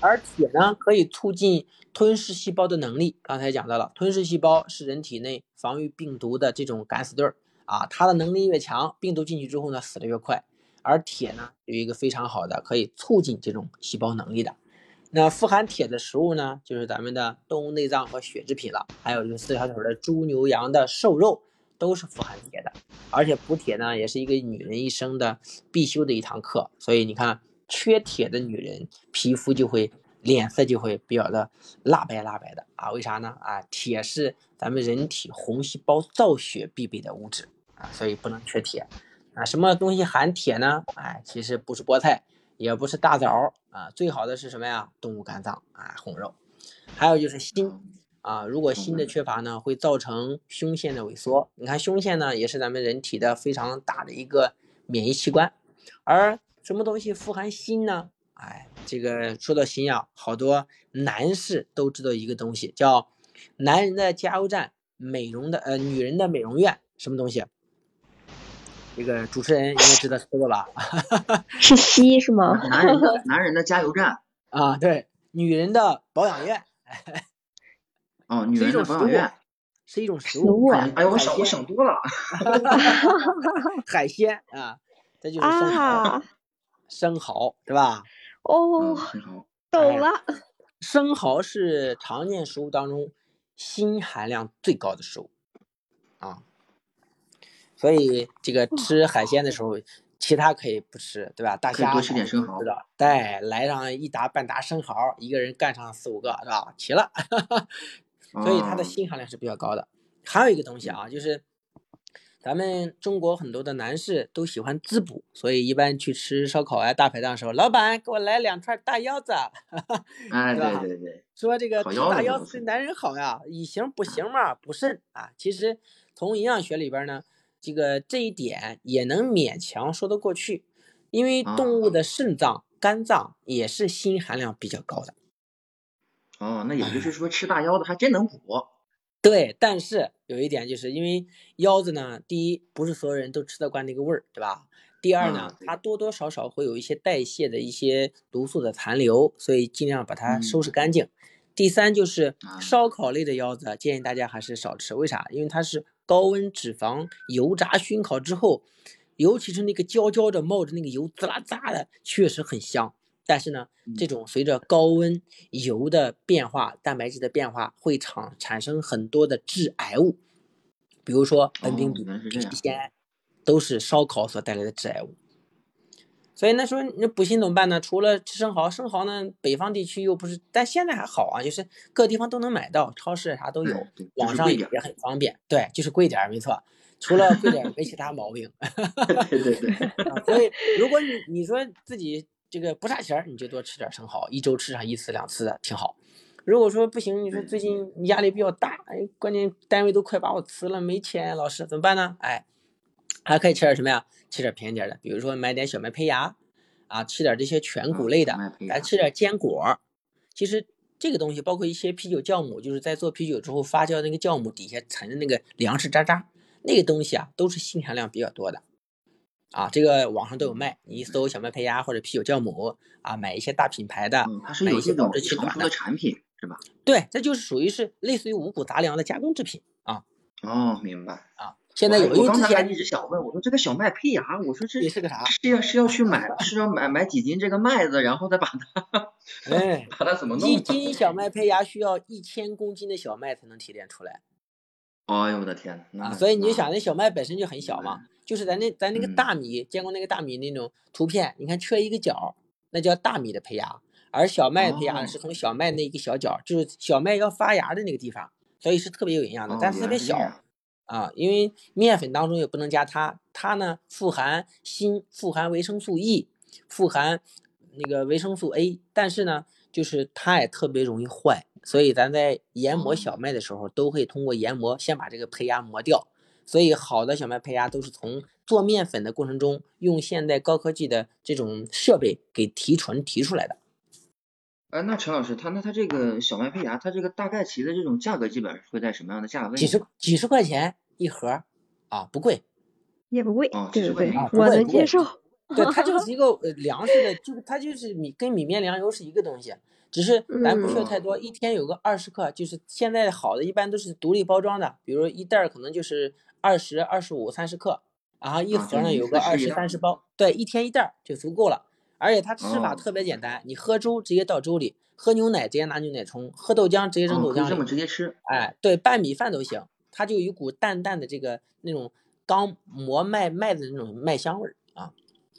而铁呢，可以促进吞噬细胞的能力。刚才讲到了，吞噬细胞是人体内防御病毒的这种敢死队儿啊，它的能力越强，病毒进去之后呢，死的越快。而铁呢，有一个非常好的可以促进这种细胞能力的。那富含铁的食物呢，就是咱们的动物内脏和血制品了，还有就是四条腿的猪牛羊的瘦肉都是富含铁的。而且补铁呢，也是一个女人一生的必修的一堂课。所以你看，缺铁的女人皮肤就会脸色就会比较的蜡白蜡白的啊？为啥呢？啊，铁是咱们人体红细胞造血必备的物质啊，所以不能缺铁。啊，什么东西含铁呢？哎，其实不是菠菜，也不是大枣啊，最好的是什么呀？动物肝脏啊，红肉，还有就是锌啊。如果锌的缺乏呢，会造成胸腺的萎缩。你看胸腺呢，也是咱们人体的非常大的一个免疫器官。而什么东西富含锌呢？哎，这个说到锌呀，好多男士都知道一个东西，叫男人的加油站，美容的呃，女人的美容院，什么东西？这个主持人应该知道这个吧？是硒是吗？男人的男人的加油站啊，对，女人的保养院。哦，女人的保养院是一种食物。哎呦，我想我想多了。海鲜啊，这就是生蚝，生蚝对吧？哦，生蚝，懂了。生蚝是常见食物当中锌含量最高的食物啊。所以这个吃海鲜的时候，其他可以不吃，对吧？大虾多吃点生蚝，知道？对，来上一打半打生蚝，一个人干上四五个，是吧？齐了。所以它的锌含量是比较高的。还有一个东西啊，就是咱们中国很多的男士都喜欢滋补，所以一般去吃烧烤啊、大排档的时候，老板给我来两串大腰子，哎，对对对，说这个吃大腰子对男人好呀，以形补形嘛，补肾啊。其实从营养学里边呢。这个这一点也能勉强说得过去，因为动物的肾脏、肝脏也是锌含量比较高的。哦，那也就是说吃大腰子还真能补。对，但是有一点就是因为腰子呢，第一不是所有人都吃得惯那个味儿，对吧？第二呢，它多多少少会有一些代谢的一些毒素的残留，所以尽量把它收拾干净。第三就是烧烤类的腰子，建议大家还是少吃，为啥？因为它是。高温脂肪油炸熏烤之后，尤其是那个焦焦的冒着那个油滋啦滋啦的，确实很香。但是呢，这种随着高温油的变化，蛋白质的变化，会产产生很多的致癌物，比如说苯丙芘、酰胺，都是烧烤所带来的致癌物。所以那时候那补锌怎么办呢？除了吃生蚝，生蚝呢，北方地区又不是，但现在还好啊，就是各地方都能买到，超市啥都有，网上也很方便。对，就是贵点儿，没错。除了贵点儿，没其他毛病。对对对。所以如果你你说自己这个不差钱儿，你就多吃点生蚝，一周吃上一次两次的挺好。如果说不行，你说最近压力比较大，哎，关键单位都快把我辞了，没钱，老师怎么办呢？哎。还可以吃点什么呀？吃点便宜点的，比如说买点小麦胚芽，啊，吃点这些全谷类的，咱吃点坚果。其实这个东西包括一些啤酒酵母，就是在做啤酒之后发酵那个酵母底下沉的那个粮食渣渣，那个东西啊，都是锌含量比较多的。啊，这个网上都有卖，你一搜小麦胚芽或者啤酒酵母，啊，买一些大品牌的，买一些保质期短的产品是吧？对，这就是属于是类似于五谷杂粮的加工制品啊。哦，明白啊。现在有我刚才还一直想问，我说这个小麦胚芽，我说这是个啥？是要是要去买，是要买买几斤这个麦子，然后再把它，哎，把它怎么弄？一斤小麦胚芽需要一千公斤的小麦才能提炼出来。哎呦我的天！啊，所以你就想那小麦本身就很小嘛，就是咱那咱那个大米，见过那个大米那种图片？你看缺一个角，那叫大米的胚芽，而小麦胚芽是从小麦那一个小角，就是小麦要发芽的那个地方，所以是特别有营养的，但是特别小。啊，因为面粉当中也不能加它，它呢富含锌，富含维生素 E，富含那个维生素 A，但是呢，就是它也特别容易坏，所以咱在研磨小麦的时候，都会通过研磨先把这个胚芽磨掉。所以好的小麦胚芽都是从做面粉的过程中，用现代高科技的这种设备给提纯提出来的。哎，那陈老师，他那他这个小麦胚芽，它这个大概其的这种价格基本上会在什么样的价位？几十几十块钱一盒啊，不贵，也不贵，对对，我能接受。对，它就 是一个呃粮食的，就它就是米跟米面粮油是一个东西，只是咱不需要太多，一天有个二十克，就是现在好的一般都是独立包装的，比如一袋可能就是二十二十五三十克，然后一盒呢有个二十三十包，对，一天一袋就足够了。而且它吃法特别简单，你喝粥直接倒粥里，喝牛奶直接拿牛奶冲，喝豆浆直接扔豆浆里，这么直接吃。哎，对，拌米饭都行，它就有一股淡淡的这个那种刚磨麦麦的那种麦香味儿啊。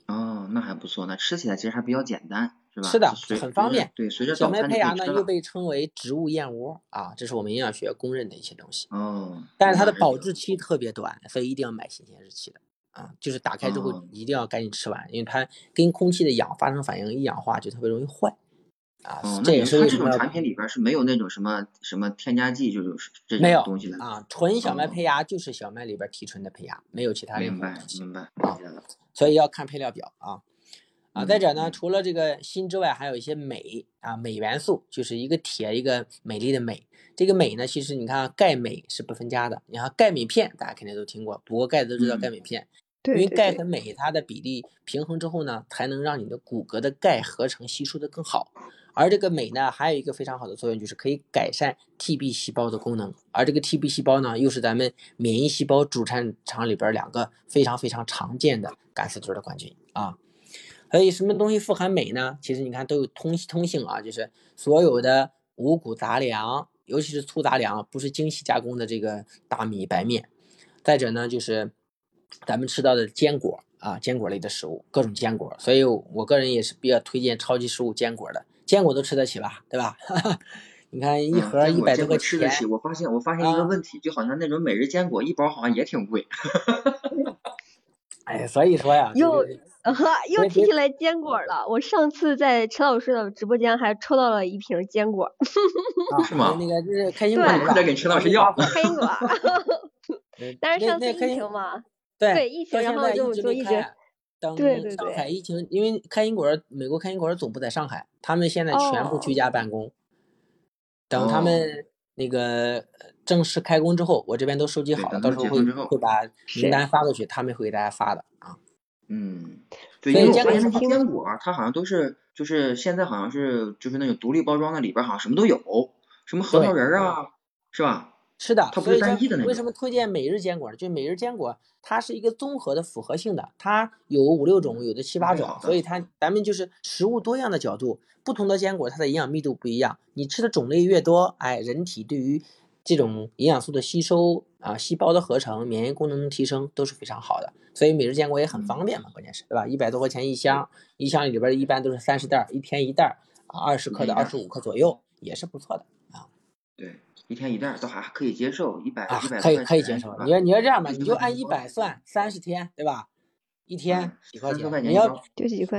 哦，那还不错，那吃起来其实还比较简单，是吧？是的，很方便。对，随着小麦胚芽呢又被称为植物燕窝啊，这是我们营养学公认的一些东西。哦。但是它的保质期特别短，所以一定要买新鲜日期的。啊，就是打开之后一定要赶紧吃完，因为它跟空气的氧发生反应，一氧化就特别容易坏。啊，这也是为什么这种产品里边是没有那种什么什么添加剂，就是这种东西的啊。纯小麦胚芽就是小麦里边提纯的胚芽，没有其他任何东西。明白，明白。啊，所以要看配料表啊。啊，再者呢，除了这个锌之外，还有一些镁啊，镁元素就是一个铁一个美丽的镁。这个镁呢，其实你看钙镁是不分家的。你看钙镁片，大家肯定都听过，补过钙都知道钙镁片。因为钙和镁它的比例平衡之后呢，才能让你的骨骼的钙合成吸收的更好。而这个镁呢，还有一个非常好的作用，就是可以改善 T B 细胞的功能。而这个 T B 细胞呢，又是咱们免疫细胞主战场里边两个非常非常常见的敢死队的冠军啊。所以什么东西富含镁呢？其实你看都有通通性啊，就是所有的五谷杂粮，尤其是粗杂粮，不是精细加工的这个大米白面。再者呢，就是。咱们吃到的坚果啊，坚果类的食物，各种坚果，所以我个人也是比较推荐超级食物坚果的。坚果都吃得起吧，对吧？你看一盒一百多块钱，吃得起。我发现我发现一个问题，就好像那种每日坚果一包好像也挺贵。哎，所以说呀，又又提起来坚果了。我上次在陈老师的直播间还抽到了一瓶坚果。是吗？那个就是开心果，再给陈老师要。开心果。但是上次疫情嘛，对疫情，然后就就一直等上海疫情，因为开心果美国开心果总部在上海，他们现在全部居家办公。等他们那个正式开工之后，我这边都收集好了，到时候会会把名单发过去，他们会给大家发的啊。嗯，对，因为我发现坚果，它好像都是就是现在好像是就是那种独立包装的，里边好像什么都有，什么核桃仁啊，是吧？是的，它不是单一的那为什么推荐每日坚果呢？就每日坚果，它是一个综合的复合性的，它有五六种，有的七八种，所以它咱们就是食物多样的角度，不同的坚果它的营养密度不一样，你吃的种类越多，哎，人体对于这种营养素的吸收啊，细胞的合成，免疫功能的提升都是非常好的，所以每日坚果也很方便嘛，关键是对吧？一百多块钱一箱，一箱里边一般都是三十袋，一天一袋，啊，二十克的二十五克左右，也是不错的啊。对。一天一袋都还可以接受，一百一百可以可以接受。你要你要这样吧，你就按一百算，三十天对吧？一天几块钱？你要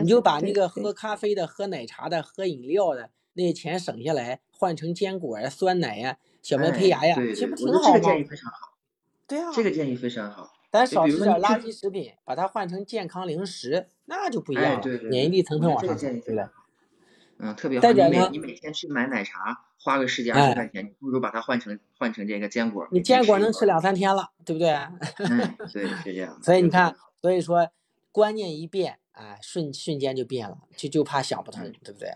你就把那个喝咖啡的、喝奶茶的、喝饮料的那些钱省下来，换成坚果呀、酸奶呀、小麦胚芽呀，这不挺好吗？这个建议非常好。对啊，这个建议非常好。咱少吃点垃圾食品，把它换成健康零食，那就不一样了，免疫力层层往上升，对不对？嗯，特别好。你每你每天去买奶茶。花个十几二十块钱，你不如把它换成换成这个坚果。你坚果能吃两三天了，对不对？嗯，对，是这样。所以你看，所以说观念一变，哎，瞬瞬间就变了，就就怕想不通，对不对？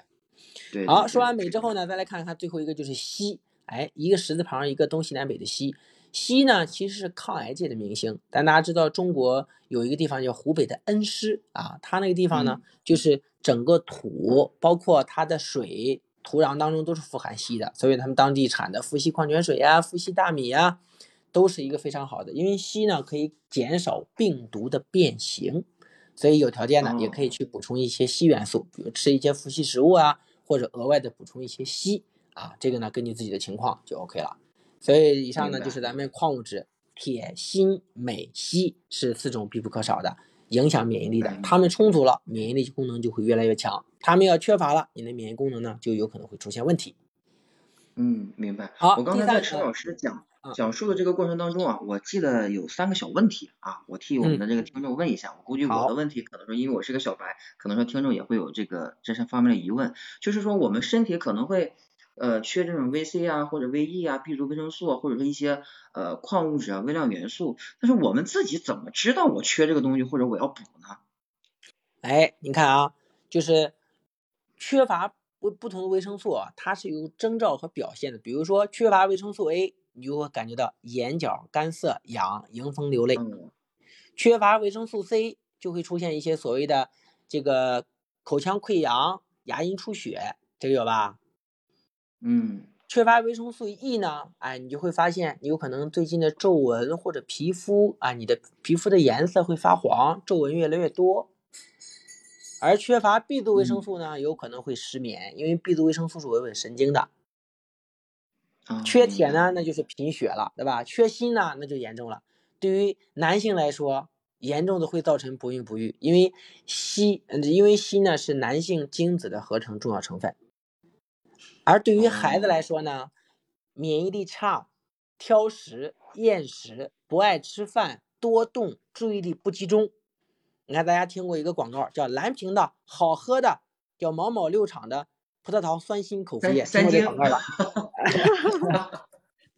对。好，说完美之后呢，再来看看最后一个就是西，哎，一个十字旁，一个东西南北的西。硒呢，其实是抗癌界的明星。但大家知道，中国有一个地方叫湖北的恩施啊，它那个地方呢，就是整个土，包括它的水。土壤当中都是富含硒的，所以他们当地产的富硒矿泉水呀、富硒大米呀，都是一个非常好的。因为硒呢可以减少病毒的变形，所以有条件呢也可以去补充一些硒元素，比如吃一些富硒食物啊，或者额外的补充一些硒啊。这个呢根据自己的情况就 OK 了。所以以上呢就是咱们矿物质铁、锌、镁、硒是四种必不可少的。影响免疫力的，它们充足了，免疫力功能就会越来越强；它们要缺乏了，你的免疫功能呢就有可能会出现问题。嗯，明白。好，我刚才在陈老师讲讲述的这个过程当中啊，我记得有三个小问题啊，我替我们的这个听众问一下。我估计我的问题可能说，因为我是个小白，可能说听众也会有这个这些方面的疑问。就是说，我们身体可能会呃缺这种 VC 啊，或者 VE 啊，B 族维生素啊，或者说一些呃矿物质啊、微量元素。但是我们自己怎么知道我缺这个东西，或者我要补呢？哎，你看啊，就是缺乏不不同的维生素啊，它是有征兆和表现的。比如说缺乏维生素 A。你就会感觉到眼角干涩、痒、迎风流泪。缺乏维生素 C 就会出现一些所谓的这个口腔溃疡、牙龈出血，这个有吧？嗯。缺乏维生素 E 呢？哎，你就会发现你有可能最近的皱纹或者皮肤啊，你的皮肤的颜色会发黄，皱纹越来越多。而缺乏 B 族维生素呢，有可能会失眠，因为 B 族维生素是维稳神经的。缺铁呢，那就是贫血了，对吧？缺锌呢，那就严重了。对于男性来说，严重的会造成不孕不育，因为硒，因为硒呢是男性精子的合成重要成分。而对于孩子来说呢，免疫力差、挑食、厌食、不爱吃饭、多动、注意力不集中。你看，大家听过一个广告，叫蓝瓶的好喝的，叫某某六厂的。葡萄糖酸锌口服液，听过这广告吧？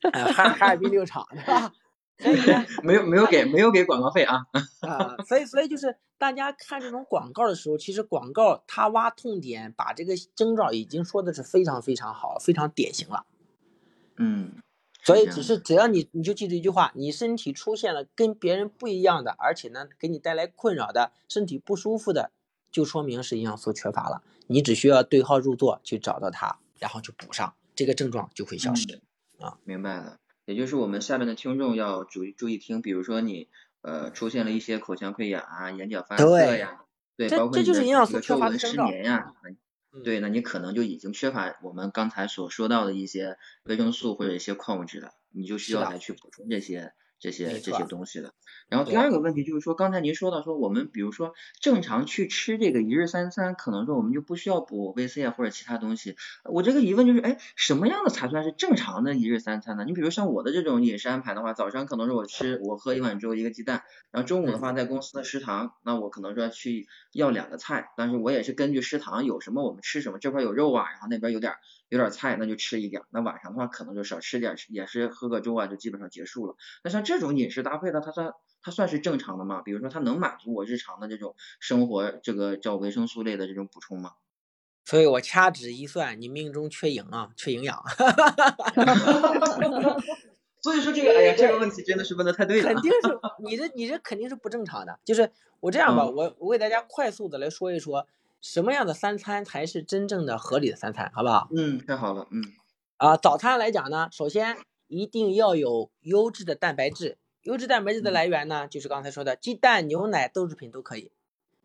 哈哈哈哈哈！哈尔滨六厂的吧？没有没有给没有给广告费啊！啊，所以所以就是大家看这种广告的时候，其实广告它挖痛点，把这个征兆已经说的是非常非常好，非常典型了。嗯，所以只是只要你你就记住一句话，你身体出现了跟别人不一样的，而且呢给你带来困扰的身体不舒服的，就说明是营养素缺乏了。你只需要对号入座去找到它，然后去补上，这个症状就会消失。啊，明白了。也就是我们下面的听众要注意注意听，比如说你呃出现了一些口腔溃疡啊、眼角发涩呀，对，包括你的皱纹失眠呀，对，那你可能就已经缺乏我们刚才所说到的一些维生素或者一些矿物质了，你就需要来去补充这些。这些这些东西的，然后第二个问题就是说，刚才您说到说我们比如说正常去吃这个一日三餐，可能说我们就不需要补维 C 啊或者其他东西。我这个疑问就是，哎，什么样的才算是正常的一日三餐呢？你比如像我的这种饮食安排的话，早上可能是我吃我喝一碗粥一个鸡蛋，然后中午的话在公司的食堂，那我可能说去要两个菜，但是我也是根据食堂有什么我们吃什么，这块有肉啊，然后那边有点。有点菜那就吃一点，那晚上的话可能就少吃点，也是喝个粥啊，就基本上结束了。那像这种饮食搭配的，它算它算是正常的吗？比如说它能满足我日常的这种生活这个叫维生素类的这种补充吗？所以我掐指一算，你命中缺营啊，缺营养。所以说这个，哎呀，这个问题真的是问的太对了。肯定是你这你这肯定是不正常的。就是我这样吧，我我给大家快速的来说一说。什么样的三餐才是真正的合理的三餐，好不好？嗯，太好了，嗯。啊，早餐来讲呢，首先一定要有优质的蛋白质。优质蛋白质的来源呢，就是刚才说的鸡蛋、牛奶、豆制品都可以。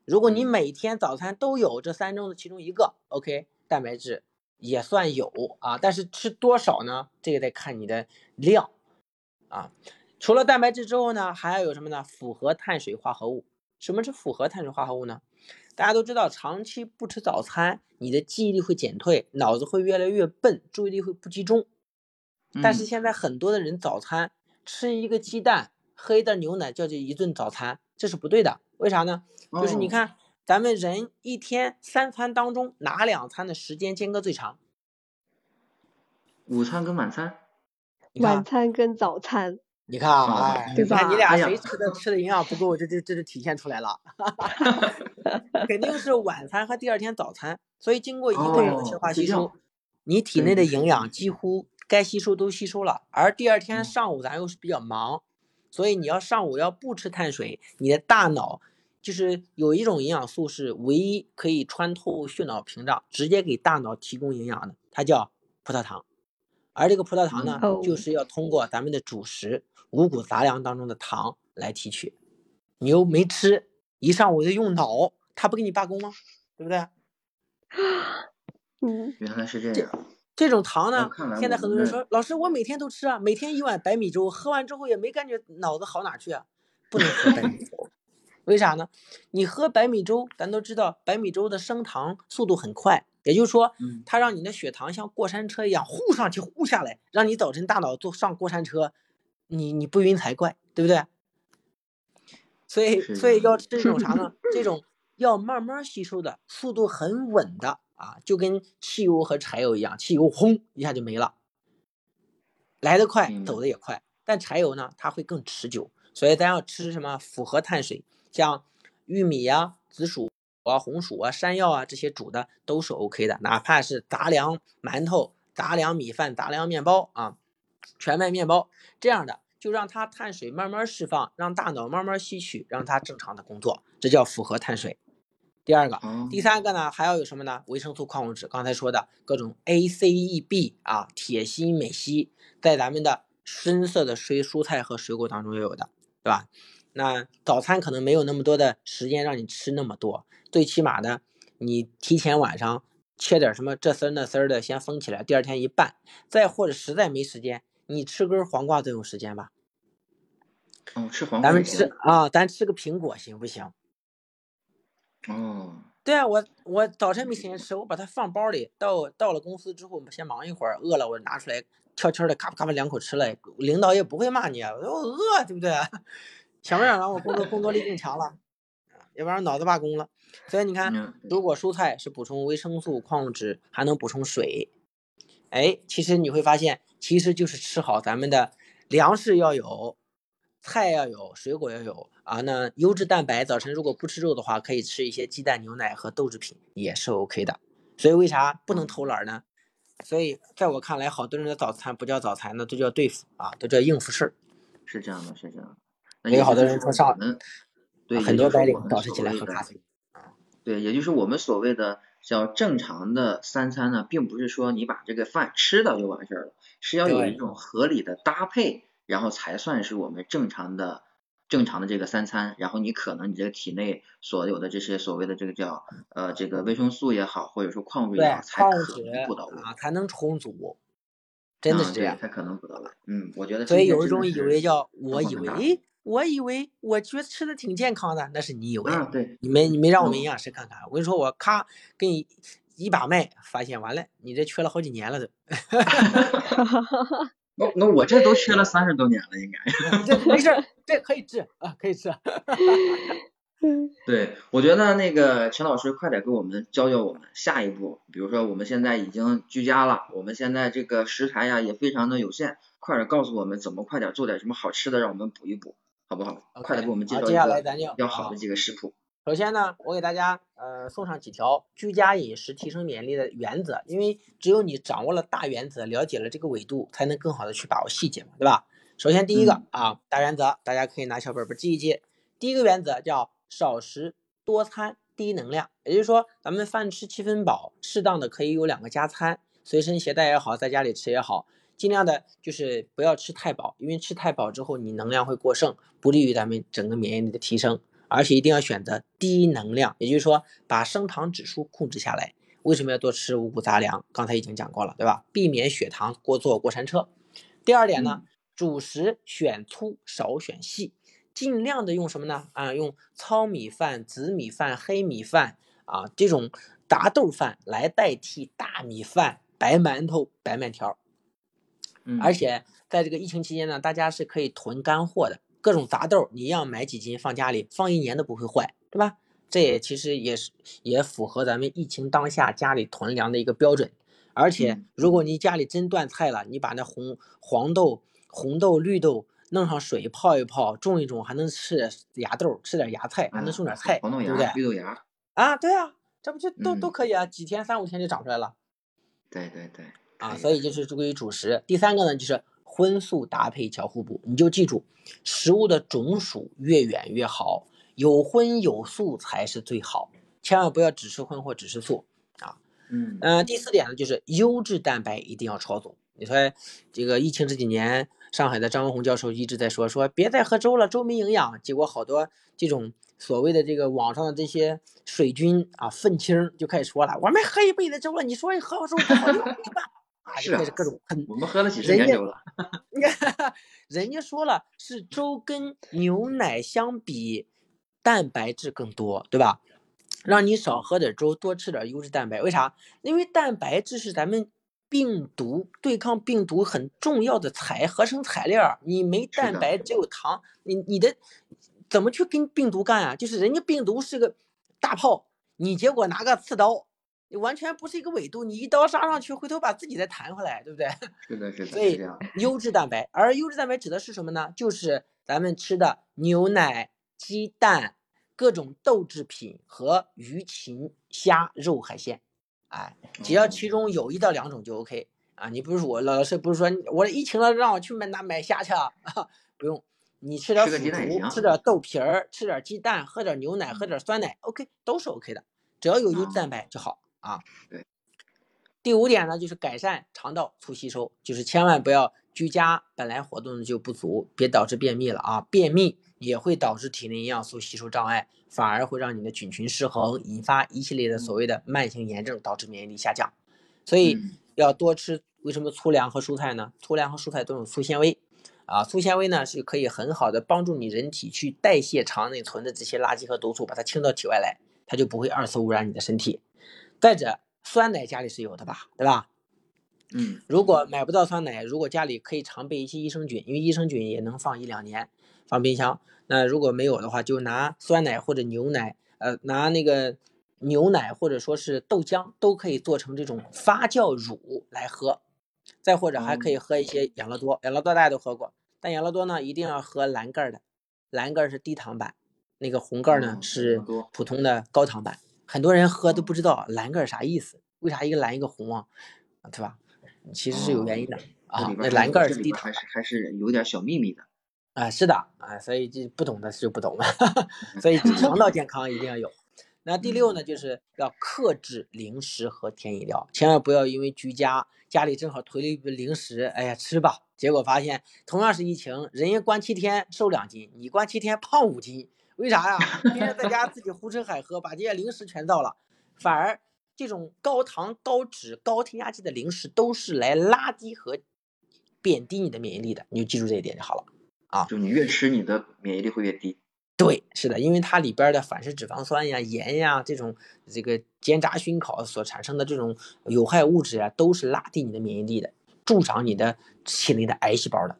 如果你每天早餐都有这三中的其中一个，OK，蛋白质也算有啊。但是吃多少呢？这个得看你的量啊。除了蛋白质之后呢，还要有什么呢？复合碳水化合物。什么是复合碳水化合物呢？大家都知道，长期不吃早餐，你的记忆力会减退，脑子会越来越笨，注意力会不集中。但是现在很多的人早餐吃一个鸡蛋，喝一袋牛奶，叫做一顿早餐，这是不对的。为啥呢？就是你看，咱们人一天三餐当中，哪两餐的时间间隔最长？午餐跟晚餐。晚餐跟早餐。你看啊，哎，你看你俩谁吃的吃的营养不够，这这这就体现出来了，肯定是晚餐和第二天早餐。所以经过一个的消化吸收，你体内的营养几乎该吸收都吸收了。而第二天上午咱又是比较忙，所以你要上午要不吃碳水，你的大脑就是有一种营养素是唯一可以穿透血脑屏障，直接给大脑提供营养的，它叫葡萄糖。而这个葡萄糖呢，就是要通过咱们的主食。五谷杂粮当中的糖来提取，你又没吃，一上午就用脑，他不给你罢工吗？对不对？嗯，原来是这样。这种糖呢，现在很多人说，老师我每天都吃啊，每天一碗白米粥，喝完之后也没感觉脑子好哪去啊，不能喝白米粥。为啥呢？你喝白米粥，咱都知道白米粥的升糖速度很快，也就是说，它让你的血糖像过山车一样呼上去呼下来，让你早晨大脑坐上过山车。你你不晕才怪，对不对？所以所以要吃这种啥呢？这种要慢慢吸收的，速度很稳的啊，就跟汽油和柴油一样，汽油轰一下就没了，来得快，走得也快。但柴油呢，它会更持久。所以咱要吃什么复合碳水，像玉米呀、紫薯啊、红薯啊、山药啊这些煮的都是 OK 的，哪怕是杂粮馒头、杂粮米饭、杂粮面包啊，全麦面包这样的。就让它碳水慢慢释放，让大脑慢慢吸取，让它正常的工作，这叫符合碳水。第二个，第三个呢，还要有什么呢？维生素、矿物质，刚才说的各种 A、C、E、B 啊，铁、锌、镁、硒，在咱们的深色的水蔬菜和水果当中也有的，对吧？那早餐可能没有那么多的时间让你吃那么多，最起码的，你提前晚上切点什么这丝儿那丝儿的，先封起来，第二天一拌。再或者实在没时间。你吃根黄瓜都有时间吧？哦，吃黄瓜。咱们吃啊，咱吃个苹果行不行？哦。对啊，我我早晨没时间吃，我把它放包里，到到了公司之后先忙一会儿，饿了我拿出来，悄悄的咔吧咔吧两口吃了，领导也不会骂你，我饿，对不对？想不想让我工作工作力更强了？要不然脑子罢工了。所以你看，如果蔬菜是补充维生素、矿物质，还能补充水，哎，其实你会发现。其实就是吃好咱们的粮食要有，菜要有，水果要有啊。那优质蛋白，早晨如果不吃肉的话，可以吃一些鸡蛋、牛奶和豆制品，也是 OK 的。所以为啥不能偷懒呢？所以在我看来，好多人的早餐不叫早餐，那都叫对付啊，都叫应付事儿。是这样的，是这样的。也有好多人说上，对，很多白领早晨起来喝咖啡。对，也就是我们所谓的叫正常的三餐呢，并不是说你把这个饭吃到就完事儿了。是要有一种合理的搭配，然后才算是我们正常的正常的这个三餐。然后你可能你这个体内所有的这些所谓的这个叫呃这个维生素也好，或者说矿物质也好，才可能补到位啊，才能充足。真的是这样，才可能补到位。嗯，我觉得。所以有一种以为叫我以为，我以为我觉得吃的挺健康的，那是你以为。嗯，对。你没你没让我们营养师看看，我跟你说，我咔给你。一把脉发现完了，你这缺了好几年了都。那那我这都缺了三十多年了，应该。这没事，这可以治啊，可以治。对，我觉得那个陈老师快点给我们教教我们下一步，比如说我们现在已经居家了，我们现在这个食材呀也非常的有限，快点告诉我们怎么快点做点什么好吃的，让我们补一补，好不好？快点给我们介绍一个比较好的几个食谱。首先呢，我给大家呃送上几条居家饮食提升免疫力的原则，因为只有你掌握了大原则，了解了这个纬度，才能更好的去把握细节嘛，对吧？首先第一个啊，大原则，大家可以拿小本本记一记。第一个原则叫少食多餐低能量，也就是说咱们饭吃七分饱，适当的可以有两个加餐，随身携带也好，在家里吃也好，尽量的就是不要吃太饱，因为吃太饱之后你能量会过剩，不利于咱们整个免疫力的提升。而且一定要选择低能量，也就是说把升糖指数控制下来。为什么要多吃五谷杂粮？刚才已经讲过了，对吧？避免血糖过坐过山车。第二点呢，主食选粗少选细，尽量的用什么呢？啊，用糙米饭、紫米饭、黑米饭啊这种杂豆饭来代替大米饭、白馒头、白面条。嗯。而且在这个疫情期间呢，大家是可以囤干货的。各种杂豆，你一样买几斤放家里，放一年都不会坏，对吧？这也其实也是也符合咱们疫情当下家里囤粮的一个标准。而且，如果你家里真断菜了，你把那红黄豆、红豆、绿豆弄上水泡一泡，种一种，还能吃点芽豆，吃点芽菜，还能种点菜，对不对？绿豆芽啊，对啊，这不就都都可以啊？几天三五天就长出来了。对对对。啊，所以就是作为主食。第三个呢，就是。荤素搭配调互补，你就记住，食物的种属越远越好，有荤有素才是最好，千万不要只吃荤或只吃素啊。嗯嗯，第四点呢，就是优质蛋白一定要超足。你说这个疫情这几年，上海的张文宏教授一直在说说别再喝粥了，粥没营养。结果好多这种所谓的这个网上的这些水军啊、愤青就开始说了，我们喝一辈子粥了，你说你喝粥不好用，没啊，是各种喷，我们喝了几十年酒了。人家说了，是粥跟牛奶相比，蛋白质更多，对吧？让你少喝点粥，多吃点优质蛋白。为啥？因为蛋白质是咱们病毒对抗病毒很重要的材合成材料，你没蛋白只有糖，你你的怎么去跟病毒干啊？就是人家病毒是个大炮，你结果拿个刺刀，你完全不是一个纬度，你一刀杀上去，回头把自己再弹回来，对不对？是的，是的。所以优质蛋白，而优质蛋白指的是什么呢？就是咱们吃的牛奶、鸡蛋、各种豆制品和鱼、禽、虾、肉、海鲜。哎，只要其中有一到两种就 OK 啊！你不是我老师不是说我疫情了让我去买那买虾去啊？不用，你吃点腐竹，吃点豆皮儿，吃点鸡蛋，喝点牛奶，喝点酸奶，OK 都是 OK 的，只要有优质蛋白就好啊。对。第五点呢，就是改善肠道促吸收，就是千万不要居家本来活动就不足，别导致便秘了啊！便秘也会导致体内营养素吸收障碍。反而会让你的菌群失衡，引发一系列的所谓的慢性炎症，导致免疫力下降。所以要多吃。为什么粗粮和蔬菜呢？粗粮和蔬菜都有粗纤维啊，粗纤维呢是可以很好的帮助你人体去代谢肠内存的这些垃圾和毒素，把它清到体外来，它就不会二次污染你的身体。再者，酸奶家里是有的吧？对吧？嗯，如果买不到酸奶，如果家里可以常备一些益生菌，因为益生菌也能放一两年，放冰箱。那如果没有的话，就拿酸奶或者牛奶，呃，拿那个牛奶或者说是豆浆，都可以做成这种发酵乳来喝。再或者还可以喝一些养乐多，养乐多大家都喝过，但养乐多呢一定要喝蓝盖的，蓝盖是低糖版，那个红盖呢是普通的高糖版。很多人喝都不知道蓝盖啥意思，为啥一个蓝一个红啊？对吧？其实是有原因的啊。那蓝盖是低糖，还是还是有点小秘密的。啊，是的，啊，所以这不懂的就不懂了，所以肠道健康一定要有。那第六呢，就是要克制零食和甜饮料，千万不要因为居家家里正好囤了一杯零食，哎呀吃吧，结果发现同样是疫情，人家关七天瘦两斤，你关七天胖五斤，为啥呀？天天在家自己胡吃海喝，把这些零食全造了，反而这种高糖、高脂、高添加剂的零食都是来拉低和贬低你的免疫力的，你就记住这一点就好了。啊，就你越吃，你的免疫力会越低。对，是的，因为它里边的反式脂肪酸呀、盐呀这种这个煎炸熏烤所产生的这种有害物质呀，都是拉低你的免疫力的，助长你的体内的癌细胞的。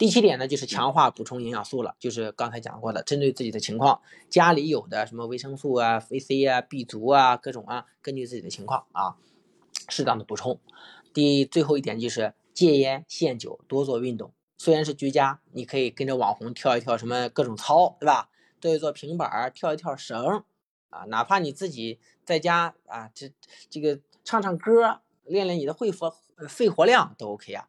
第七点呢，就是强化补充营养素了，就是刚才讲过的，针对自己的情况，家里有的什么维生素啊、维 C 啊、B 族啊，各种啊，根据自己的情况啊，适当的补充。第最后一点就是戒烟限酒，多做运动。虽然是居家，你可以跟着网红跳一跳什么各种操，对吧？做一做平板儿，跳一跳绳，啊，哪怕你自己在家啊，这这个唱唱歌，练练你的肺活肺活量都 OK 啊。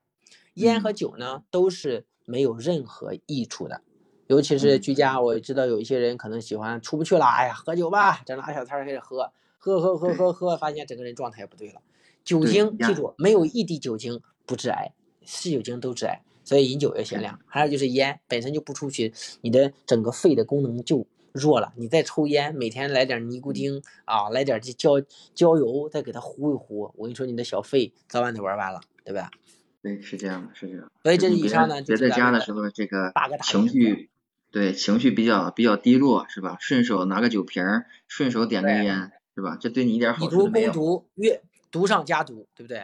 烟和酒呢，都是没有任何益处的，尤其是居家，我知道有一些人可能喜欢出不去了，哎呀，喝酒吧，整拿小菜开始喝，喝喝喝喝喝，发现整个人状态也不对了。酒精，记住，没有一滴酒精不致癌，是酒精都致癌。所以饮酒要限量，还有就是烟本身就不出去，你的整个肺的功能就弱了。你再抽烟，每天来点尼古丁啊，来点这焦焦油，再给它糊一糊，我跟你说，你的小肺早晚得玩完了，对吧？对，是这样的，是这样。所以这以上呢，别在家的时候这个情绪，对情绪比较比较低落，是吧？顺手拿个酒瓶儿，顺手点根烟，是吧？这对你一点好处没有。毒攻毒，越毒上加毒，对不对？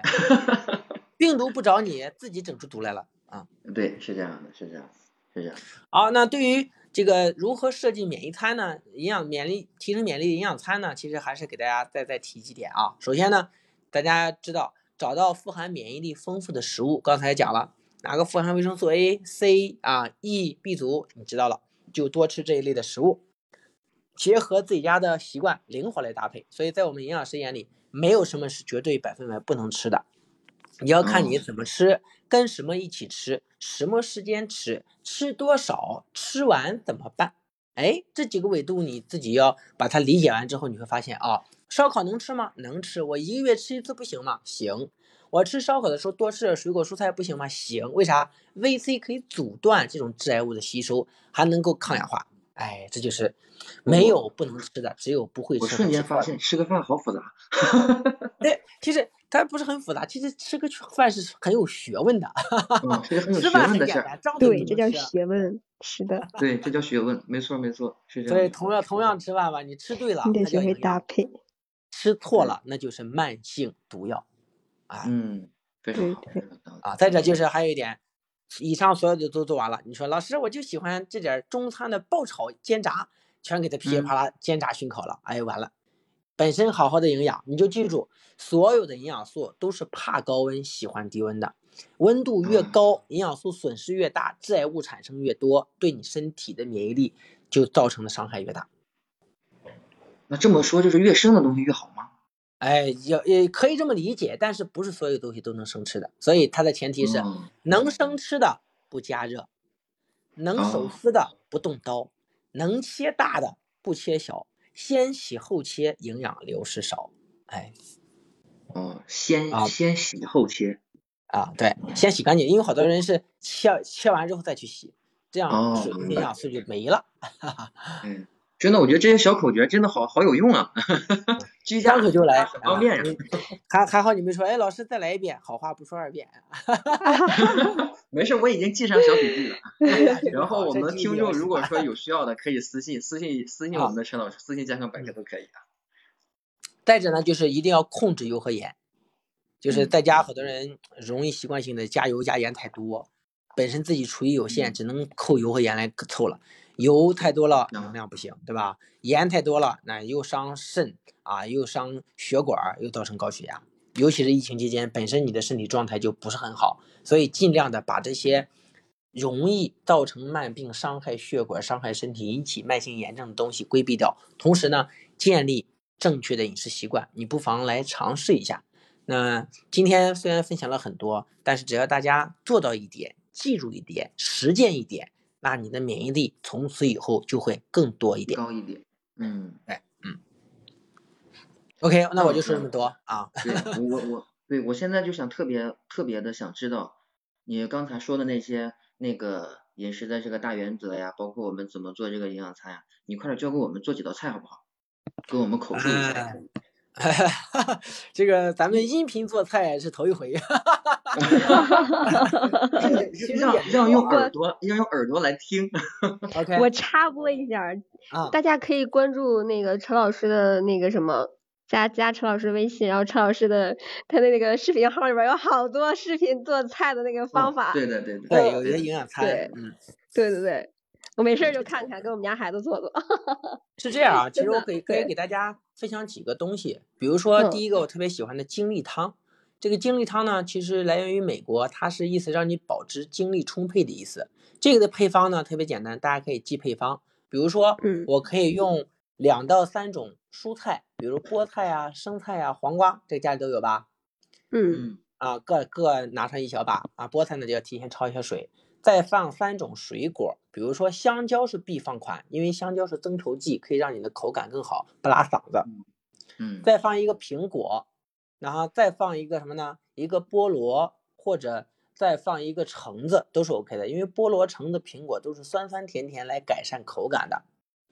病毒不找你，自己整出毒来了。啊，对，是这样的，是这样，是这样。好，那对于这个如何设计免疫餐呢？营养免疫提升免疫力营养餐呢？其实还是给大家再再提几点啊。首先呢，大家知道找到富含免疫力丰富的食物，刚才讲了哪个富含维生素 A、C 啊、E、B 族，你知道了，就多吃这一类的食物，结合自己家的习惯，灵活来搭配。所以在我们营养师眼里，没有什么是绝对百分百不能吃的。你要看你怎么吃，跟什么一起吃，什么时间吃，吃多少，吃完怎么办？哎，这几个维度你自己要把它理解完之后，你会发现啊，烧烤能吃吗？能吃。我一个月吃一次不行吗？行。我吃烧烤的时候多吃点水果蔬菜不行吗？行。为啥？VC 可以阻断这种致癌物的吸收，还能够抗氧化。哎，这就是没有不能吃的，只有不会吃。我瞬间发现吃个饭好复杂。对，其实。它不是很复杂，其实吃个饭是很有学问的。吃饭很简单，对，这叫学问，是的。对，这叫学问，没错没错，是这样。所以同样同样吃饭吧，你吃对了，你得学会搭配。吃错了，那就是慢性毒药。啊，嗯，非常好。啊，再者就是还有一点，以上所有的都做完了，你说老师我就喜欢这点中餐的爆炒煎炸，全给它噼里啪啦煎炸熏烤了，哎完了，本身好好的营养，你就记住，所有的营养素都是怕高温，喜欢低温的。温度越高，营养素损失越大，致癌物产生越多，对你身体的免疫力就造成的伤害越大。那这么说，就是越生的东西越好吗？哎，也也可以这么理解，但是不是所有东西都能生吃的，所以它的前提是能生吃的不加热，能手撕的不动刀，能切大的不切小，先洗后切，营养流失少。哎，哦，先先洗后切。啊，对，先洗干净，因为好多人是切切完之后再去洗，这样水营养素就没了。嗯，真的，我觉得这些小口诀真的好好有用啊，居家可就来，很方便呀。还还好你没说，哎，老师再来一遍，好话不说二遍。没事，我已经记上小笔记了。然后我们听众如果说有需要的，可以私信私信私信我们的陈老师，私信健康百科都可以啊。再者呢，就是一定要控制油和盐。就是在家，好多人容易习惯性的加油加盐太多，本身自己厨艺有限，只能扣油和盐来凑了。油太多了能量不行，对吧？盐太多了，那又伤肾啊，又伤血管，又造成高血压。尤其是疫情期间，本身你的身体状态就不是很好，所以尽量的把这些容易造成慢病、伤害血管、伤害身体、引起慢性炎症的东西规避掉。同时呢，建立正确的饮食习惯，你不妨来尝试一下。那今天虽然分享了很多，但是只要大家做到一点，记住一点，实践一点，那你的免疫力从此以后就会更多一点，高一点。嗯，哎，嗯。OK，那我就说这么多啊。对，我我对我现在就想特别特别的想知道，你刚才说的那些那个饮食的这个大原则呀，包括我们怎么做这个营养餐呀，你快点教给我们做几道菜好不好？跟我们口述一下。哈哈，这个咱们音频做菜是头一回，哈哈哈哈哈哈。让让用耳朵，要用耳朵来听。OK，我插播一下，啊，大家可以关注那个陈老师的那个什么，加加陈老师微信，然后陈老师的他的那个视频号里边有好多视频做菜的那个方法。对对对对，有一些营养餐。对，嗯，对对对。我没事就看看，给我们家孩子做做。是这样啊，其实我可以可以给大家分享几个东西，比如说第一个我特别喜欢的精力汤。这个精力汤呢，其实来源于美国，它是意思让你保持精力充沛的意思。这个的配方呢特别简单，大家可以记配方。比如说，我可以用两到三种蔬菜，比如菠菜啊、生菜啊、黄瓜，这个家里都有吧？嗯。啊，各各拿上一小把啊，菠菜呢就要提前焯一下水。再放三种水果，比如说香蕉是必放款，因为香蕉是增稠剂，可以让你的口感更好，不拉嗓子。嗯，再放一个苹果，然后再放一个什么呢？一个菠萝，或者再放一个橙子，都是 OK 的，因为菠萝、橙子、苹果都是酸酸甜甜来改善口感的。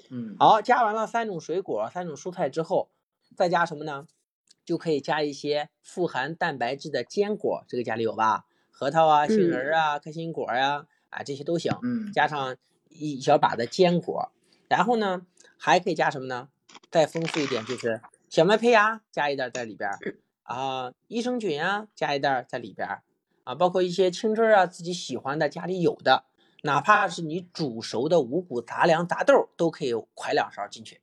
嗯，好，加完了三种水果、三种蔬菜之后，再加什么呢？就可以加一些富含蛋白质的坚果，这个家里有吧？核桃啊，杏仁啊，开心果呀，啊这些都行。嗯，加上一小把的坚果，然后呢，还可以加什么呢？再丰富一点，就是小麦胚芽加一点在里边啊，益生菌啊加一袋在里边儿啊，包括一些青汁啊，自己喜欢的家里有的，哪怕是你煮熟的五谷杂粮杂豆都可以㧟两勺进去。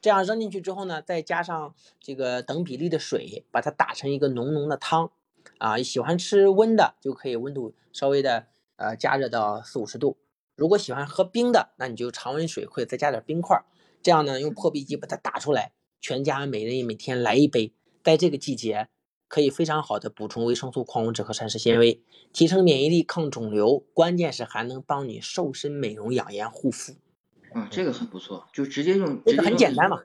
这样扔进去之后呢，再加上这个等比例的水，把它打成一个浓浓的汤。啊，喜欢吃温的就可以温度稍微的呃加热到四五十度。如果喜欢喝冰的，那你就常温水或者再加点冰块，这样呢用破壁机把它打出来。全家每人每天来一杯，在这个季节可以非常好的补充维生素、矿物质和膳食纤维，提升免疫力、抗肿瘤，关键是还能帮你瘦身、美容、养颜、护肤。嗯，这个很不错，就直接用，这个很简单嘛。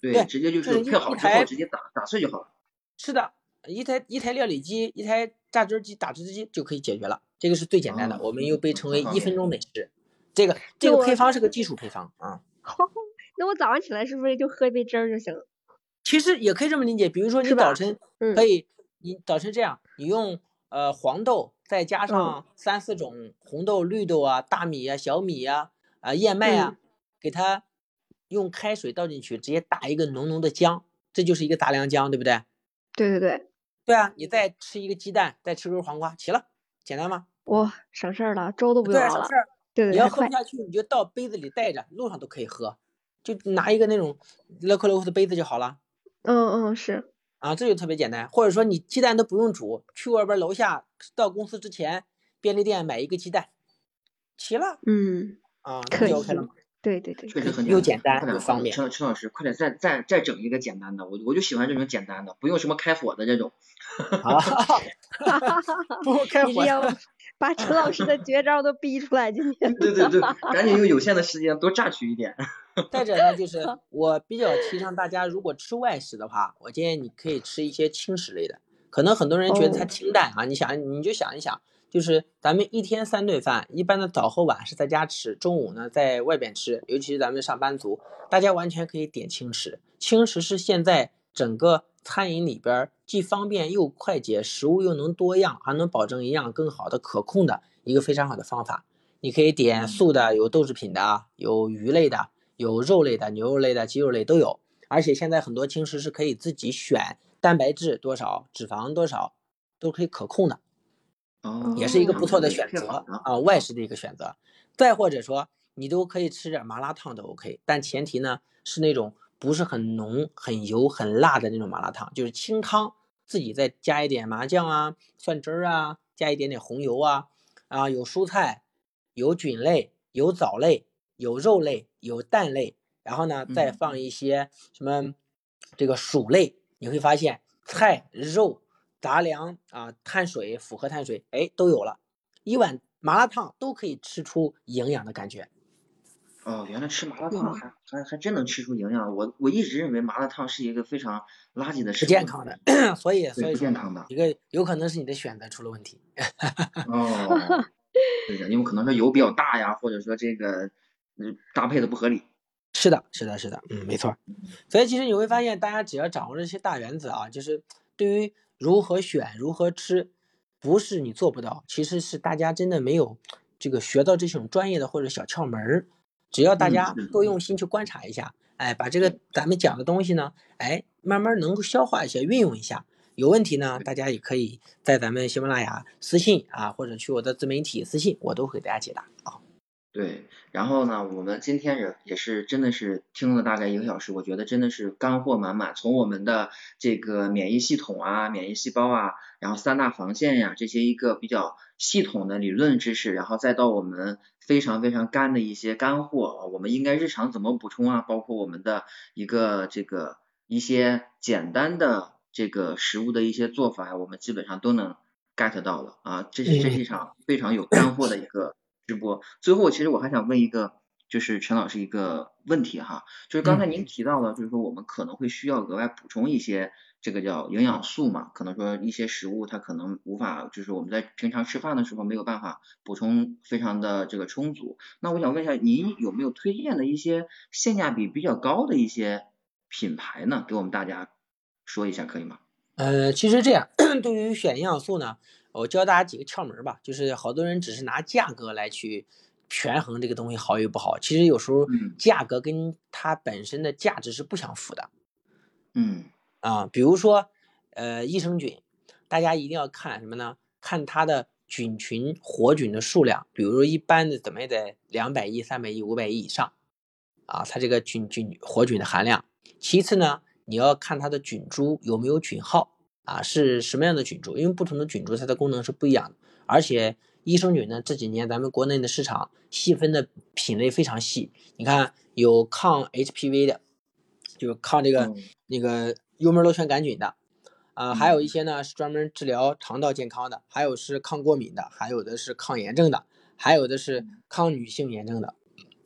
对，直接就是配好之后直接打打碎就好了。是的。一台一台料理机，一台榨汁机、打汁机就可以解决了，这个是最简单的，我们又被称为一分钟美食。这个这个配方是个基础配方啊。那我早上起来是不是就喝一杯汁儿就行了？其实也可以这么理解，比如说你早晨可以，你早晨这样，你用呃黄豆，再加上三四种红豆、绿豆啊、大米啊、小米啊、啊燕麦啊，给它用开水倒进去，直接打一个浓浓的浆，这就是一个杂粮浆，对不对？对对对。对啊，你再吃一个鸡蛋，再吃根黄瓜，齐了，简单吗？哇，省事儿了，粥都不用熬了。对对，你要喝不下去，你就倒杯子里带着，路上都可以喝，就拿一个那种乐扣乐扣的杯子就好了。嗯嗯，是啊，这就特别简单。或者说你鸡蛋都不用煮，去外边楼下到公司之前便利店买一个鸡蛋，齐了。嗯啊，可以。了。对对对，确实很又简单又方便。陈陈老师，快点再再再整一个简单的，我我就喜欢这种简单的，不用什么开火的这种。哈哈哈不开火。把 陈老师的绝招都逼出来，今天。对对对，赶紧用有限的时间多榨取一点。再者呢，就是我比较提倡大家，如果吃外食的话，我建议你可以吃一些轻食类的。可能很多人觉得它清淡啊，你想你就想一想。就是咱们一天三顿饭，一般的早和晚是在家吃，中午呢在外边吃。尤其是咱们上班族，大家完全可以点轻食。轻食是现在整个餐饮里边既方便又快捷，食物又能多样，还能保证营养更好的可控的一个非常好的方法。你可以点素的，有豆制品的，有鱼类的，有肉类的，牛肉类的，鸡肉类都有。而且现在很多轻食是可以自己选蛋白质多少，脂肪多少，都可以可控的。哦，也是一个不错的选择啊，外食的一个选择。再或者说，你都可以吃点麻辣烫都 OK，但前提呢是那种不是很浓、很油、很辣的那种麻辣烫，就是清汤，自己再加一点麻酱啊、蒜汁儿啊，加一点点红油啊，啊，有蔬菜、有菌类、有藻类、有肉类、有蛋类，然后呢再放一些什么这个薯类，你会发现菜肉。杂粮啊，碳水复合碳水，哎，都有了，一碗麻辣烫都可以吃出营养的感觉。哦，原来吃麻辣烫还还还真能吃出营养。我我一直认为麻辣烫是一个非常垃圾的食物，不健康的，所以所以不健康的一个有可能是你的选择出了问题。哦，对的，因为可能说油比较大呀，或者说这个嗯搭配的不合理。是的，是的，是的，嗯，没错。所以其实你会发现，大家只要掌握这些大原则啊，就是对于。如何选，如何吃，不是你做不到，其实是大家真的没有这个学到这种专业的或者小窍门儿。只要大家多用心去观察一下，哎，把这个咱们讲的东西呢，哎，慢慢能够消化一下，运用一下。有问题呢，大家也可以在咱们喜马拉雅私信啊，或者去我的自媒体私信，我都会给大家解答啊。对，然后呢，我们今天也也是真的是听了大概一个小时，我觉得真的是干货满满。从我们的这个免疫系统啊、免疫细胞啊，然后三大防线呀这些一个比较系统的理论知识，然后再到我们非常非常干的一些干货，我们应该日常怎么补充啊？包括我们的一个这个一些简单的这个食物的一些做法，我们基本上都能 get 到了啊。这是这是一场非常有干货的一个。直播最后，其实我还想问一个，就是陈老师一个问题哈，就是刚才您提到了，就是说我们可能会需要额外补充一些这个叫营养素嘛，可能说一些食物它可能无法，就是我们在平常吃饭的时候没有办法补充非常的这个充足。那我想问一下，您有没有推荐的一些性价比比较高的一些品牌呢？给我们大家说一下，可以吗？呃，其实这样，对于选营养素呢。我教大家几个窍门吧，就是好多人只是拿价格来去权衡这个东西好与不好，其实有时候价格跟它本身的价值是不相符的。嗯，啊，比如说呃益生菌，大家一定要看什么呢？看它的菌群活菌的数量，比如说一般的怎么也得两百亿、三百亿、五百亿以上啊，它这个菌菌活菌的含量。其次呢，你要看它的菌株有没有菌号。啊，是什么样的菌株？因为不同的菌株它的功能是不一样的，而且益生菌呢，这几年咱们国内的市场细分的品类非常细。你看，有抗 HPV 的，就是抗这个那个幽门螺旋杆菌的，啊，还有一些呢是专门治疗肠道健康的，还有是抗过敏的，还有的是抗炎症的，还有的是抗女性炎症的。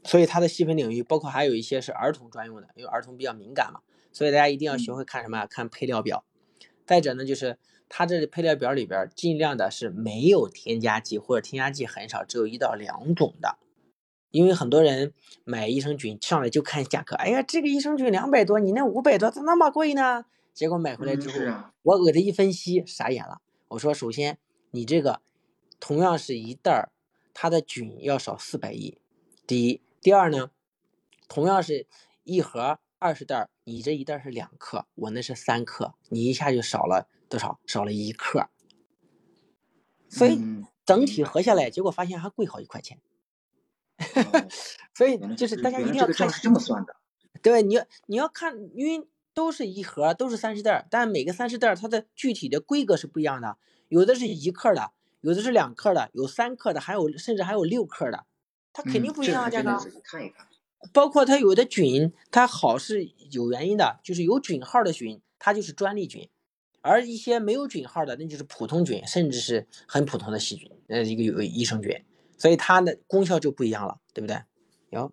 所以它的细分领域包括还有一些是儿童专用的，因为儿童比较敏感嘛，所以大家一定要学会看什么？看配料表。再者呢，就是它这配料表里边尽量的是没有添加剂或者添加剂很少，只有一到两种的。因为很多人买益生菌上来就看价格，哎呀，这个益生菌两百多，你那五百多咋那么贵呢？结果买回来之后，我给他一分析，傻眼了。我说，首先你这个同样是一袋儿，它的菌要少四百亿。第一，第二呢，同样是一盒。二十袋，你这一袋是两克，我那是三克，你一下就少了多少？少了一克。所以整体合下来，结果发现还贵好几块钱。所以就是大家一定要看是这么算的。对，你要你要看，因为都是一盒，都是三十袋，但每个三十袋它的具体的规格是不一样的，有的是一克的，有的是两克的，有三克的，还有甚至还有六克的，它肯定不一样啊，价格。看一看。包括它有的菌，它好是有原因的，就是有菌号的菌，它就是专利菌，而一些没有菌号的，那就是普通菌，甚至是很普通的细菌，呃，一个有益生菌，所以它的功效就不一样了，对不对？有。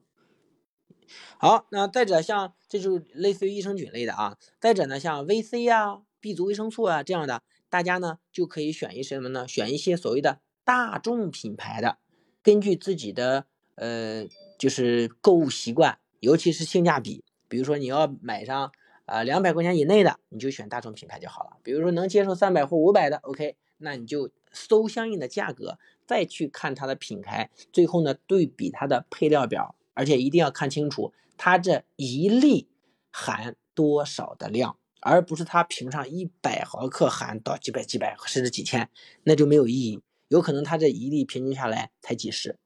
好，那再者像这就是类似于益生菌类的啊，再者呢像 VC 啊、B 族维生素啊这样的，大家呢就可以选一些什么呢？选一些所谓的大众品牌的，根据自己的呃。就是购物习惯，尤其是性价比。比如说你要买上啊两百块钱以内的，你就选大众品牌就好了。比如说能接受三百或五百的，OK，那你就搜相应的价格，再去看它的品牌，最后呢对比它的配料表，而且一定要看清楚它这一粒含多少的量，而不是它瓶上一百毫克含到几百几百甚至几千，那就没有意义。有可能它这一粒平均下来才几十。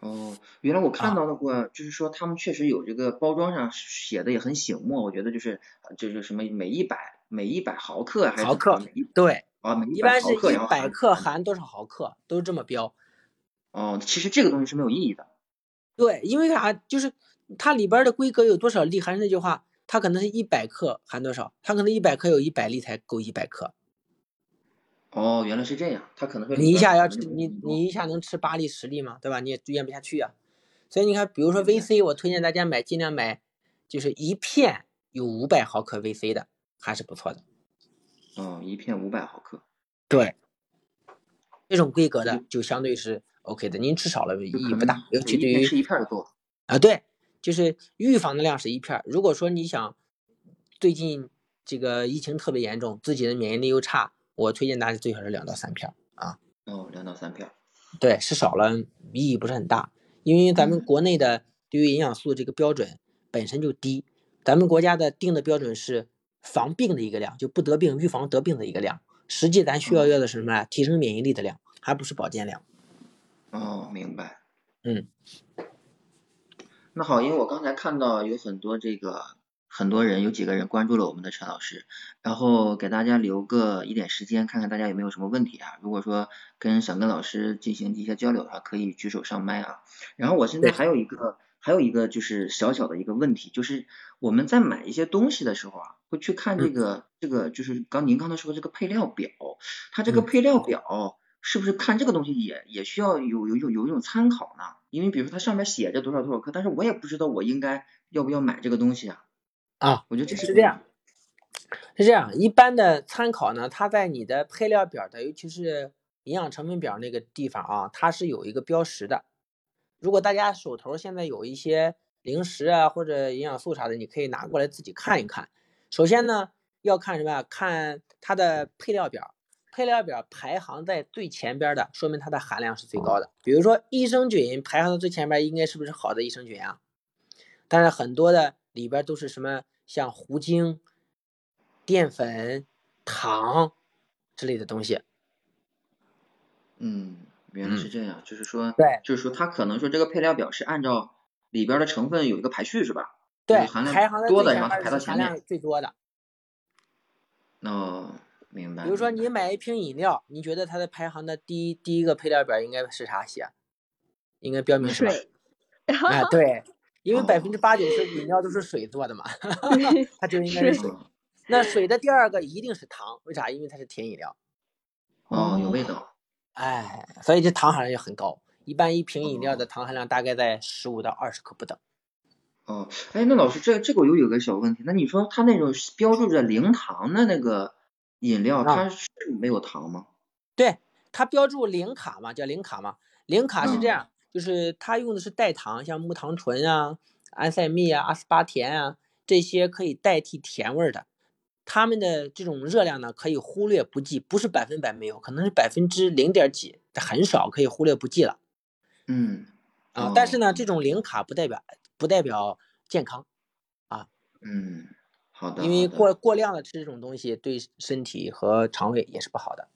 哦，原来我看到的过，就是说他们确实有这个包装上写的也很醒目，我觉得就是就是什么每一百每一百毫克还是毫克，对，啊，每一般是一百克含多少毫克，都是这么标。哦，其实这个东西是没有意义的。对，因为啥？就是它里边的规格有多少粒，还是那句话，它可能是一百克含多少，它可能一百克有一百粒才够一百克。哦，原来是这样，它可能会你一下要吃你你一下能吃八粒十粒吗？对吧？你也咽不下去啊。所以你看，比如说 VC，我推荐大家买，尽量买就是一片有五百毫克 VC 的，还是不错的。哦，一片五百毫克。对，这种规格的就相对是 OK 的。您吃少了意义不大，尤其对于吃一片的多啊。对，就是预防的量是一片。如果说你想最近这个疫情特别严重，自己的免疫力又差。我推荐大家最好是两到三片啊。哦，两到三片。对，吃少了意义不是很大，因为咱们国内的对于营养素这个标准本身就低，咱们国家的定的标准是防病的一个量，就不得病、预防得病的一个量。实际咱需要要的是什么呀？提升免疫力的量，还不是保健量。哦，明白。嗯。那好，因为我刚才看到有很多这个。很多人有几个人关注了我们的陈老师，然后给大家留个一点时间，看看大家有没有什么问题啊？如果说跟想跟老师进行一些交流的话，可以举手上麦啊。然后我现在还有一个还有一个就是小小的一个问题，就是我们在买一些东西的时候啊，会去看这个这个就是刚您刚才说的这个配料表，它这个配料表是不是看这个东西也也需要有有有有一种参考呢？因为比如说它上面写着多少多少克，但是我也不知道我应该要不要买这个东西啊。啊，我觉得这是这样，是这样。一般的参考呢，它在你的配料表的，尤其是营养成分表那个地方啊，它是有一个标识的。如果大家手头现在有一些零食啊或者营养素啥的，你可以拿过来自己看一看。首先呢，要看什么？看它的配料表，配料表排行在最前边的，说明它的含量是最高的。比如说益生菌排行在最前边，应该是不是好的益生菌啊？但是很多的。里边都是什么像糊精、淀粉、糖之类的东西。嗯，原来是这样，就是说，对，就是说它可能说这个配料表是按照里边的成分有一个排序是吧？对，含量多的然后排到前面。最多的。哦，明白。比如说你买一瓶饮料，你觉得它的排行的第一第一个配料表应该是啥写？应该标明什么？啊，对。因为百分之八九十饮料都是水做的嘛，它就应该是水。那水的第二个一定是糖，为啥？因为它是甜饮料。哦，有味道。哎，所以这糖含量也很高。一般一瓶饮料的糖含量大概在十五到二十克不等。哦，哎，那老师，这这个又有个小问题。那你说它那种标注着零糖的那个饮料，它是没有糖吗？对，它标注零卡嘛，叫零卡嘛。零卡是这样。就是它用的是代糖，像木糖醇啊、安赛蜜啊、阿斯巴甜啊这些可以代替甜味的，它们的这种热量呢可以忽略不计，不是百分百没有，可能是百分之零点几，很少可以忽略不计了。嗯，啊，但是呢，这种零卡不代表不代表健康啊。嗯。好的。因为过过量的吃这种东西，对身体和肠胃也是不好的。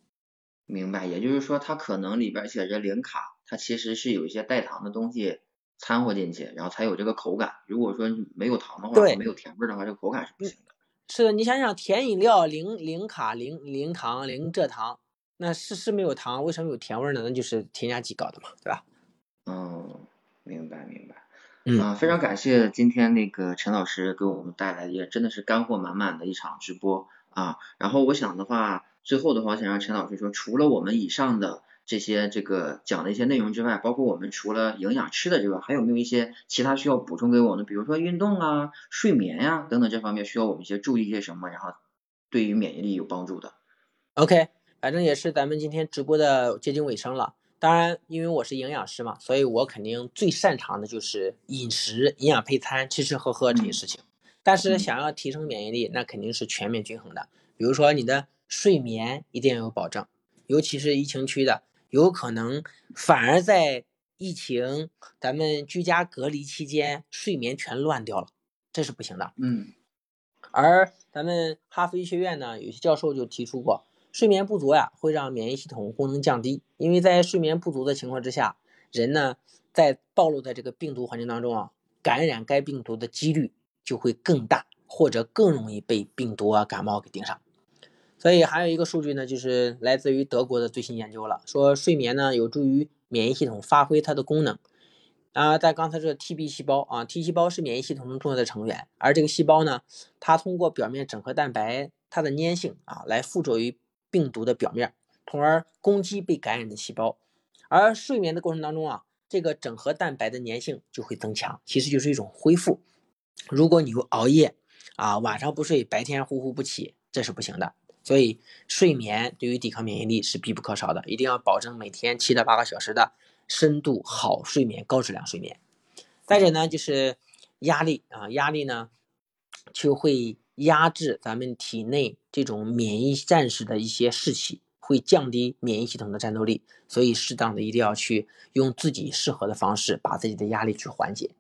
明白，也就是说它可能里边写着零卡，它其实是有一些代糖的东西掺和进去，然后才有这个口感。如果说没有糖的话，没有甜味的话，这个口感是不行的。是的，你想想，甜饮料零零卡、零零糖、零蔗糖，那是是没有糖，为什么有甜味呢？那就是添加剂搞的嘛，对吧？嗯，明白明白。嗯，非常感谢今天那个陈老师给我们带来也真的是干货满满的一场直播啊。然后我想的话，最后的话，想让陈老师说，除了我们以上的这些这个讲的一些内容之外，包括我们除了营养吃的之外，还有没有一些其他需要补充给我们？比如说运动啊、睡眠呀等等这方面需要我们一些注意一些什么，然后对于免疫力有帮助的。OK，反正也是咱们今天直播的接近尾声了。当然，因为我是营养师嘛，所以我肯定最擅长的就是饮食、营养配餐、吃吃喝喝这些事情。但是想要提升免疫力，那肯定是全面均衡的。比如说你的睡眠一定要有保证，尤其是疫情区的，有可能反而在疫情咱们居家隔离期间睡眠全乱掉了，这是不行的。嗯。而咱们哈佛医学院呢，有些教授就提出过。睡眠不足呀，会让免疫系统功能降低。因为在睡眠不足的情况之下，人呢在暴露在这个病毒环境当中啊，感染该病毒的几率就会更大，或者更容易被病毒啊感冒给盯上。所以还有一个数据呢，就是来自于德国的最新研究了，说睡眠呢有助于免疫系统发挥它的功能。啊，在刚才这个 T B 细胞啊，T 细胞是免疫系统中重要的成员，而这个细胞呢，它通过表面整合蛋白它的粘性啊，来附着于。病毒的表面，从而攻击被感染的细胞。而睡眠的过程当中啊，这个整合蛋白的粘性就会增强，其实就是一种恢复。如果你又熬夜啊，晚上不睡，白天呼呼不起，这是不行的。所以睡眠对于抵抗免疫力是必不可少的，一定要保证每天七到八个小时的深度好睡眠、高质量睡眠。再者呢，就是压力啊，压力呢就会。压制咱们体内这种免疫战士的一些士气，会降低免疫系统的战斗力，所以适当的一定要去用自己适合的方式，把自己的压力去缓解。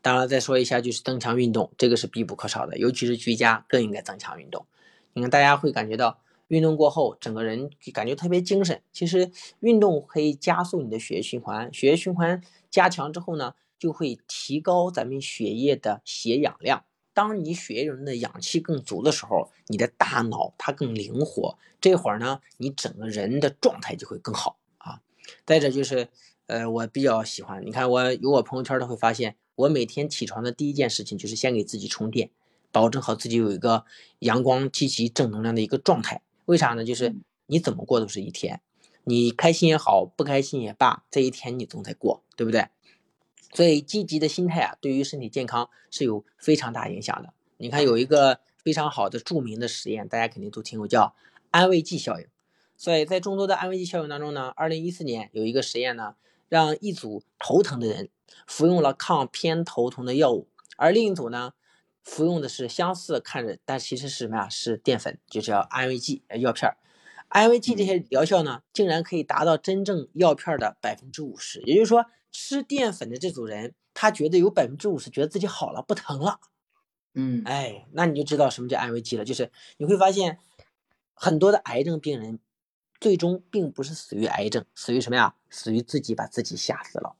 当然，再说一下就是增强运动，这个是必不可少的，尤其是居家更应该增强运动。你看，大家会感觉到运动过后，整个人感觉特别精神。其实运动可以加速你的血液循环，血液循环加强之后呢，就会提高咱们血液的血氧量。当你血液中的氧气更足的时候，你的大脑它更灵活，这会儿呢，你整个人的状态就会更好啊。再者就是，呃，我比较喜欢，你看我有我朋友圈都会发现，我每天起床的第一件事情就是先给自己充电，保证好自己有一个阳光、积极、正能量的一个状态。为啥呢？就是你怎么过都是一天，你开心也好，不开心也罢，这一天你总得过，对不对？所以积极的心态啊，对于身体健康是有非常大影响的。你看有一个非常好的著名的实验，大家肯定都听过，叫安慰剂效应。所以在众多的安慰剂效应当中呢，二零一四年有一个实验呢，让一组头疼的人服用了抗偏头痛的药物，而另一组呢，服用的是相似看着，但其实是什么呀？是淀粉，就叫安慰剂药片儿。安慰剂这些疗效呢，竟然可以达到真正药片的百分之五十，也就是说。吃淀粉的这组人，他觉得有百分之五十觉得自己好了，不疼了。嗯，哎，那你就知道什么叫安慰剂了。就是你会发现，很多的癌症病人，最终并不是死于癌症，死于什么呀？死于自己把自己吓死了。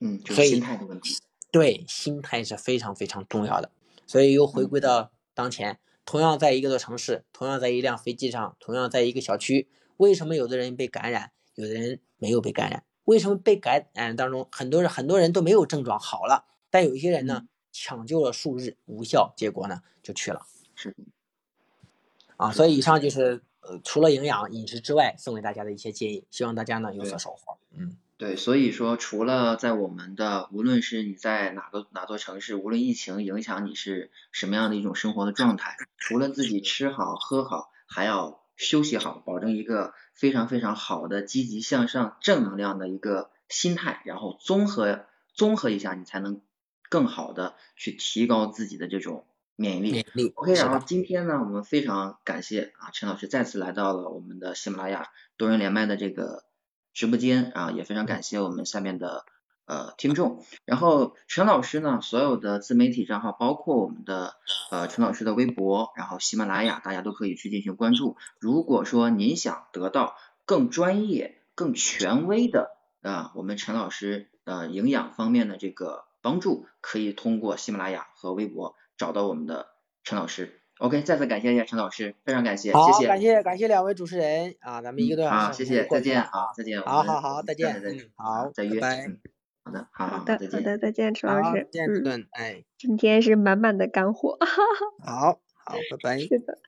嗯，所以心态的问题。对，心态是非常非常重要的。所以又回归到当前，同样在一个城市，同样在一辆飞机上，同样在一个小区，为什么有的人被感染，有的人没有被感染？为什么被感染当中很多人很多人都没有症状好了，但有一些人呢抢救了数日无效，结果呢就去了。是啊，所以以上就是呃除了营养饮食之外送给大家的一些建议，希望大家呢有所收获。嗯，对，所以说除了在我们的无论是你在哪个哪座城市，无论疫情影响你是什么样的一种生活的状态，除了自己吃好喝好，还要休息好，保证一个。非常非常好的积极向上、正能量的一个心态，然后综合综合一下，你才能更好的去提高自己的这种免疫力。OK，然后今天呢，我们非常感谢啊，陈老师再次来到了我们的喜马拉雅多人连麦的这个直播间啊，也非常感谢我们下面的呃听众。然后陈老师呢，所有的自媒体账号，包括我们的呃陈老师的微博，然后喜马拉雅，大家都可以去进行关注。如果说您想得到更专业、更权威的啊，我们陈老师呃营养方面的这个帮助，可以通过喜马拉雅和微博找到我们的陈老师。OK，再次感谢一下陈老师，非常感谢，谢谢，感谢感谢两位主持人啊，咱们一个多小时，好，谢谢，再见，好，再见，好好好，再见，好，再约，拜，好的，好好的，好的，再见，陈老师，嗯，哎，今天是满满的干货，好好，拜拜，是的。